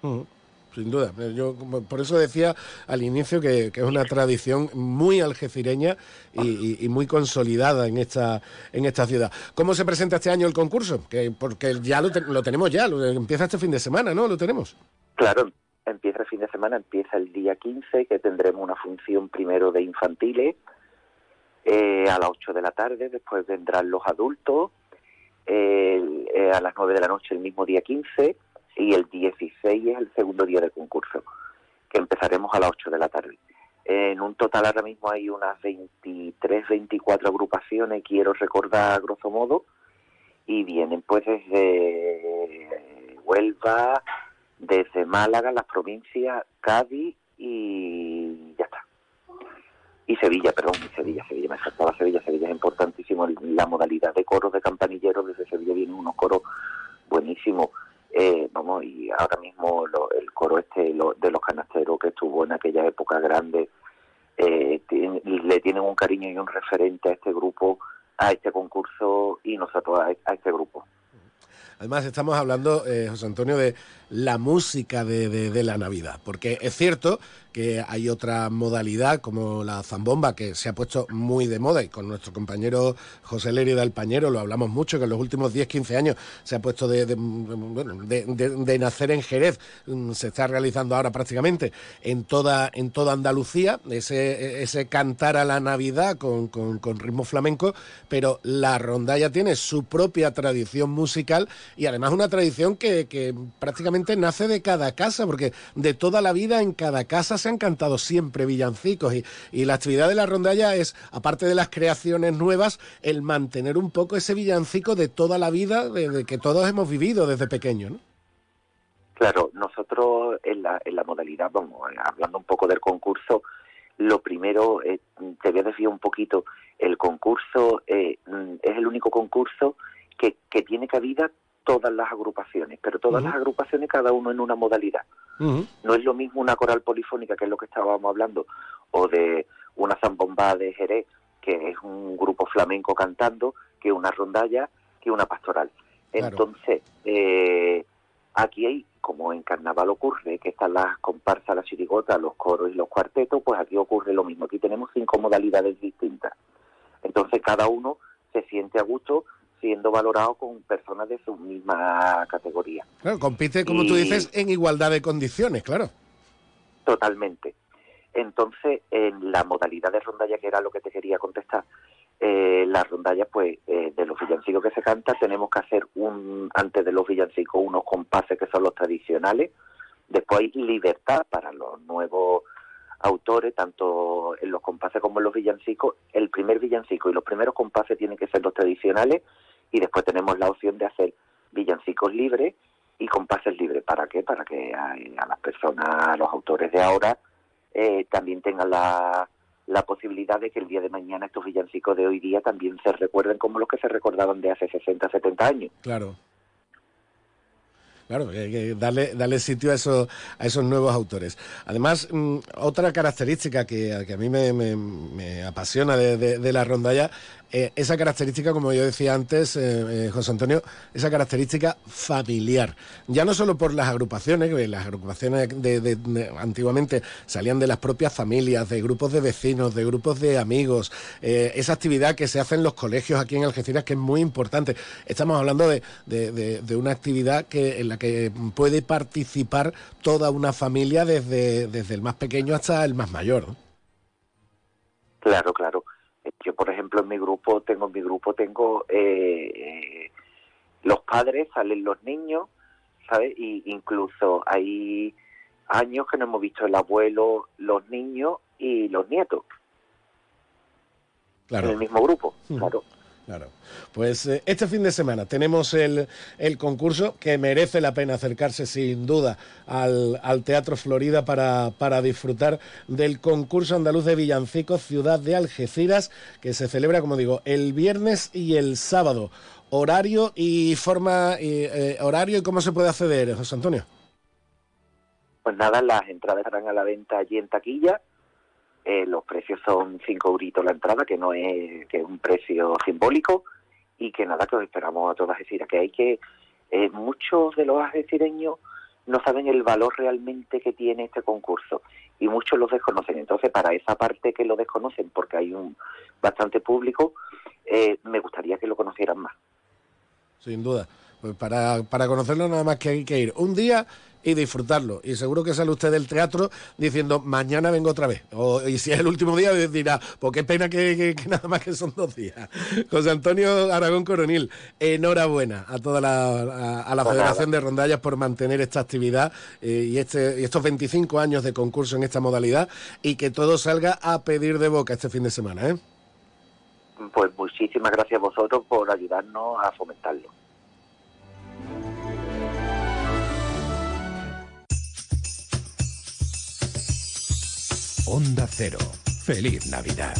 Mm sin duda. Yo por eso decía al inicio que, es una tradición muy algecireña y, muy consolidada en esta en esta ciudad. ¿Cómo se presenta este año el concurso? Que, porque ya lo, tenemos ya, empieza este fin de semana, ¿no? Lo tenemos. Claro, empieza el fin de semana, empieza el día 15, que tendremos una función primero de infantiles eh, a las 8 de la tarde, después vendrán los adultos eh, a las 9 de la noche el mismo día 15 y el 16 es el segundo día del concurso, que empezaremos a las 8 de la tarde. En un total ahora mismo hay unas 23, 24 agrupaciones, quiero recordar grosso modo, y vienen pues desde Huelva, desde Málaga, las provincias, Cádiz y ya está. Y Sevilla, perdón, Sevilla, Sevilla, me faltaba Sevilla, Sevilla es importantísimo. La modalidad de coros de campanilleros, desde Sevilla vienen unos coros buenísimos. Eh, vamos, y ahora mismo lo- el coro este lo- de los canasteros que estuvo en aquella época grande, eh, le tienen un cariño y un referente a este grupo, a este concurso y nosotros a, a este grupo. Además, estamos hablando, eh, José Antonio, de la música de, de- la Navidad, porque es cierto que hay otra modalidad como la zambomba que se ha puesto muy de moda y con nuestro compañero José Lerida del Pañero lo hablamos mucho, que en los últimos 10-15 años se ha puesto de, de- nacer en Jerez, mm, se está realizando ahora prácticamente en toda, en toda Andalucía, ese, ese cantar a la Navidad con, con- con ritmo flamenco, pero la rondalla tiene su propia tradición musical y además una tradición que, que prácticamente nace de cada casa, porque de toda la vida en cada casa se han cantado siempre villancicos y, y la actividad de la rondalla es, aparte de las creaciones nuevas, el mantener un poco ese villancico de toda la vida, de, que todos hemos vivido desde pequeños, ¿no? Claro, nosotros en la, en la modalidad, vamos, hablando un poco del concurso, lo primero, eh, te voy a decir un poquito, el concurso eh, es el único concurso que, que tiene cabida todas las agrupaciones, pero todas las agrupaciones cada uno en una modalidad. No es lo mismo una coral polifónica, que es lo que estábamos hablando, o de una zambomba de Jerez, que es un grupo flamenco cantando, que una rondalla, que una pastoral. Claro. Entonces, eh, aquí hay, como en carnaval ocurre, que están las comparsas, las chirigotas, los coros y los cuartetos, pues aquí ocurre lo mismo. Aquí tenemos cinco modalidades distintas. Entonces, cada uno se siente a gusto siendo valorado con personas de su misma categoría. Claro, compite, como tú Y- dices, en igualdad de condiciones, claro. Totalmente. Entonces, en la modalidad de rondalla, que era lo que te quería contestar, eh, la rondalla, pues, eh, de los villancicos que se canta, tenemos que hacer un, antes de los villancicos, unos compases que son los tradicionales. Después hay libertad para los nuevos autores, tanto en los compases como en los villancicos. El primer villancico y los primeros compases tienen que ser los tradicionales y después tenemos la opción de hacer villancicos libres y compases libres. ¿Para qué? Para que a, las personas, a los autores de ahora, eh, también tengan la, la posibilidad de que el día de mañana estos villancicos de hoy día también se recuerden como los que se recordaban de hace 60, 70 años. Claro. Claro, que, que darle, darle sitio a esos, a esos nuevos autores. Además, mm, otra característica que, que a mí me, me- me apasiona de, de- de la rondalla, eh, esa característica, como yo decía antes, eh, eh, José Antonio, esa característica familiar. Ya no solo por las agrupaciones, que las agrupaciones de, antiguamente salían de las propias familias, de grupos de vecinos, de grupos de amigos, eh, esa actividad que se hace en los colegios aquí en Algeciras, que es muy importante. Estamos hablando de, de- una actividad que, en la que puede participar toda una familia desde, desde el más pequeño hasta el más mayor. Claro, claro. Yo, por ejemplo, en mi grupo, tengo en mi grupo, tengo eh, los padres, salen los niños, ¿sabes? Y incluso hay años que no hemos visto el abuelo, los niños y los nietos Claro. en el mismo grupo, Ujú. claro. Claro. Pues eh, este fin de semana tenemos el, el concurso que merece la pena acercarse sin duda al, al Teatro Florida para, para disfrutar del concurso andaluz de villancicos Ciudad de Algeciras que se celebra, como digo, el viernes y el sábado. Horario y forma, eh, horario y cómo se puede acceder, José Antonio. Pues nada, las entradas estarán a la venta allí en taquilla. Eh, los precios son 5 euritos la entrada, que no es, que es un precio simbólico. Y que nada, que os esperamos a todas Algeciras. Que hay que. eh, muchos de los algecireños no saben el valor realmente que tiene este concurso. Y muchos los desconocen. Entonces, para esa parte que lo desconocen, porque hay un bastante público, eh, me gustaría que lo conocieran más. Sin duda. Pues para, para conocerlo nada más que hay que ir un día y disfrutarlo. Y seguro que sale usted del teatro diciendo, mañana vengo otra vez. O, y si es el último día, dirá, pues qué pena que, que- que nada más que son dos días. José Antonio Aragón Coronil, enhorabuena a toda la, a, a la Pues Federación de Rondallas por mantener esta actividad eh, y, este, y estos 25 años de concurso en esta modalidad y que todo salga a pedir de boca este fin de semana. ¿eh? pues muchísimas gracias a vosotros por ayudarnos a fomentarlo. Onda Cero. Feliz Navidad.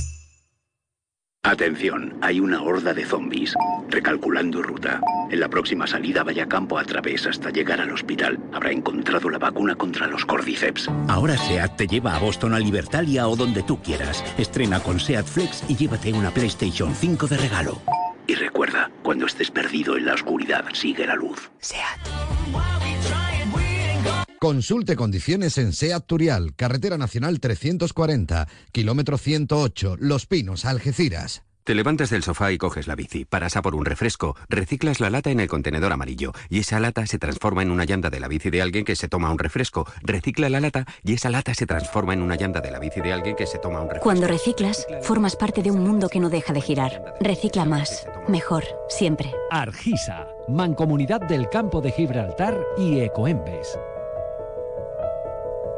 Atención, hay una horda de zombies. Recalculando ruta. En la próxima salida vaya campo a través hasta llegar al hospital. Habrá encontrado la vacuna contra los cordyceps. Ahora SEAT te lleva a Boston, a Libertalia o donde tú quieras. Estrena con SEAT Flex y llévate una PlayStation 5 de regalo. Y recuerda, cuando estés perdido en la oscuridad, sigue la luz. SEAT. Consulte condiciones en SEAT Turial, Carretera Nacional 340, kilómetro 108, Los Pinos, Algeciras. Te levantas del sofá y coges la bici, paras a por un refresco, reciclas la lata en el contenedor amarillo y esa lata se transforma en una llanta de la bici de alguien que se toma un refresco, recicla la lata y esa lata se transforma en una llanta de la bici de alguien que se toma un refresco. Cuando reciclas, formas parte de un mundo que no deja de girar. Recicla más, mejor, siempre. Argisa, Mancomunidad del Campo de Gibraltar y Ecoembes.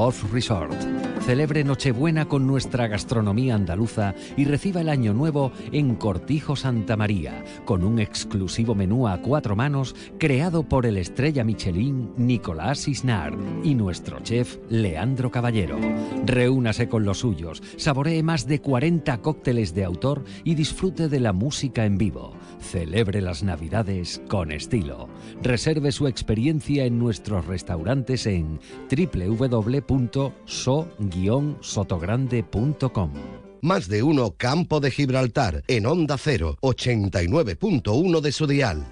Golf Resort. Celebre Nochebuena con nuestra gastronomía andaluza y reciba el Año Nuevo en Cortijo Santa María, con un exclusivo menú a cuatro manos creado por el estrella Michelin Nicolás Isnar y nuestro chef Leandro Caballero. Reúnase con los suyos, saboree más de 40 cócteles de autor y disfrute de la música en vivo. Celebre las Navidades con estilo. Reserve su experiencia en nuestros restaurantes en www.so-sotogrande.com. Más de uno Campo de Gibraltar en Onda 0, 89.1 de su dial.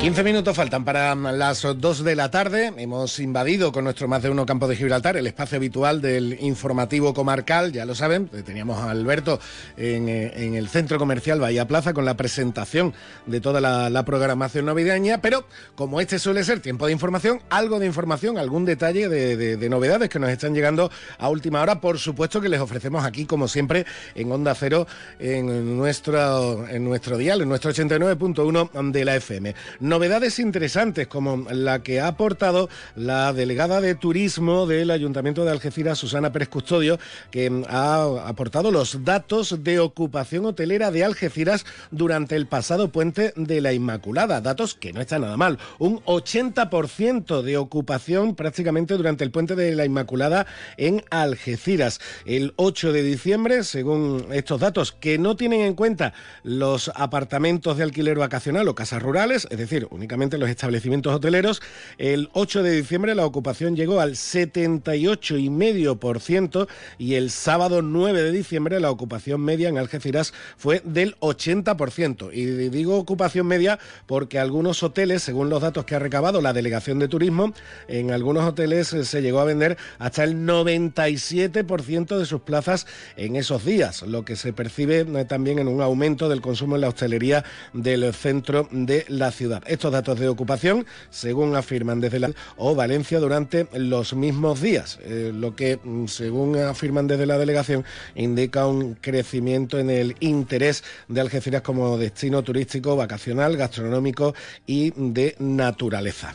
15 minutos faltan para las 2 de la tarde. Hemos invadido con nuestro más de uno campo de Gibraltar el espacio habitual del informativo comarcal. Ya lo saben, teníamos a Alberto en, eh, el centro comercial Bahía Plaza con la presentación de toda la, programación navideña. Pero como este suele ser tiempo de información, algo de información, algún detalle de, de, de novedades que nos están llegando a última hora. Por supuesto que les ofrecemos aquí, como siempre, en Onda Cero, en nuestro, en nuestro dial, en nuestro 89.1 de la FM novedades interesantes como la que ha aportado la delegada de turismo del Ayuntamiento de Algeciras, Susana Pérez Custodio, que ha aportado los datos de ocupación hotelera de Algeciras durante el pasado puente de la Inmaculada. Datos que no están nada mal. Un 80% de ocupación prácticamente durante el puente de la Inmaculada en Algeciras. El 8 de diciembre, según estos datos, que no tienen en cuenta los apartamentos de alquiler vacacional o casas rurales, es decir, únicamente los establecimientos hoteleros, el 8 de diciembre la ocupación llegó al 78,5% y el sábado 9 de diciembre la ocupación media en Algeciras fue del 80%. Y digo ocupación media porque algunos hoteles, según los datos que ha recabado la Delegación de Turismo, en algunos hoteles se llegó a vender hasta el 97% de sus plazas en esos días, lo que se percibe también en un aumento del consumo en la hostelería del centro de la ciudad. Estos datos de ocupación, según afirman desde la o Valencia durante los mismos días, eh, lo que, según afirman desde la delegación, indica un crecimiento en el interés de Algeciras como destino turístico, vacacional, gastronómico y de naturaleza.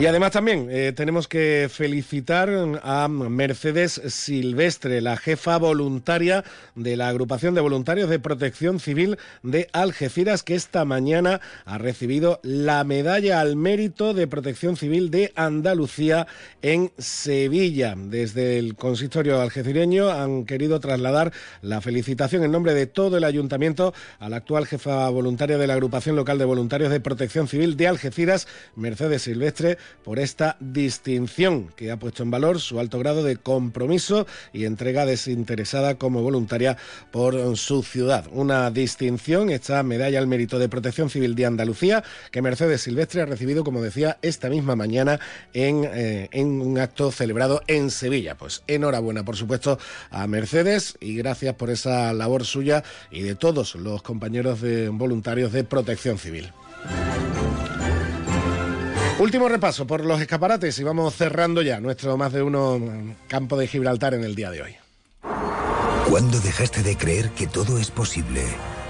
Y además también eh, tenemos que felicitar a Mercedes Silvestre, la jefa voluntaria de la agrupación de voluntarios de protección civil de Algeciras, que esta mañana ha recibido la medalla al mérito de protección civil de Andalucía en Sevilla. Desde el consistorio algecireño han querido trasladar la felicitación en nombre de todo el ayuntamiento a la actual jefa voluntaria de la agrupación local de voluntarios de protección civil de Algeciras, Mercedes Silvestre por esta distinción que ha puesto en valor su alto grado de compromiso y entrega desinteresada como voluntaria por su ciudad. Una distinción, esta medalla al mérito de Protección Civil de Andalucía, que Mercedes Silvestre ha recibido, como decía, esta misma mañana en, eh, en un acto celebrado en Sevilla. Pues enhorabuena, por supuesto, a Mercedes y gracias por esa labor suya y de todos los compañeros de voluntarios de Protección Civil. Último repaso por los escaparates y vamos cerrando ya nuestro más de uno campo de Gibraltar en el día de hoy. ¿Cuándo dejaste de creer que todo es posible?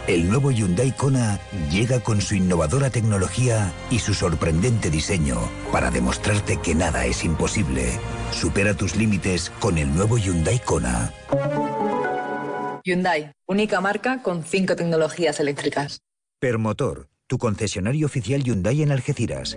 El nuevo Hyundai Kona llega con su innovadora tecnología y su sorprendente diseño para demostrarte que nada es imposible. Supera tus límites con el nuevo Hyundai Kona. Hyundai, única marca con cinco tecnologías eléctricas. Permotor, tu concesionario oficial Hyundai en Algeciras.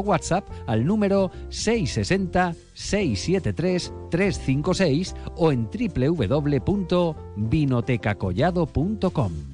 WhatsApp al número 660-673-356 o en www.vinotecacollado.com.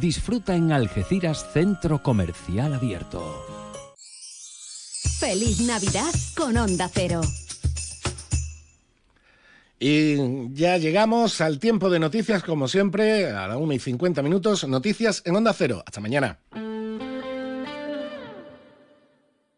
Disfruta en Algeciras Centro Comercial Abierto. Feliz Navidad con Onda Cero. Y ya llegamos al tiempo de noticias, como siempre, a la 1 y 50 minutos. Noticias en Onda Cero. Hasta mañana.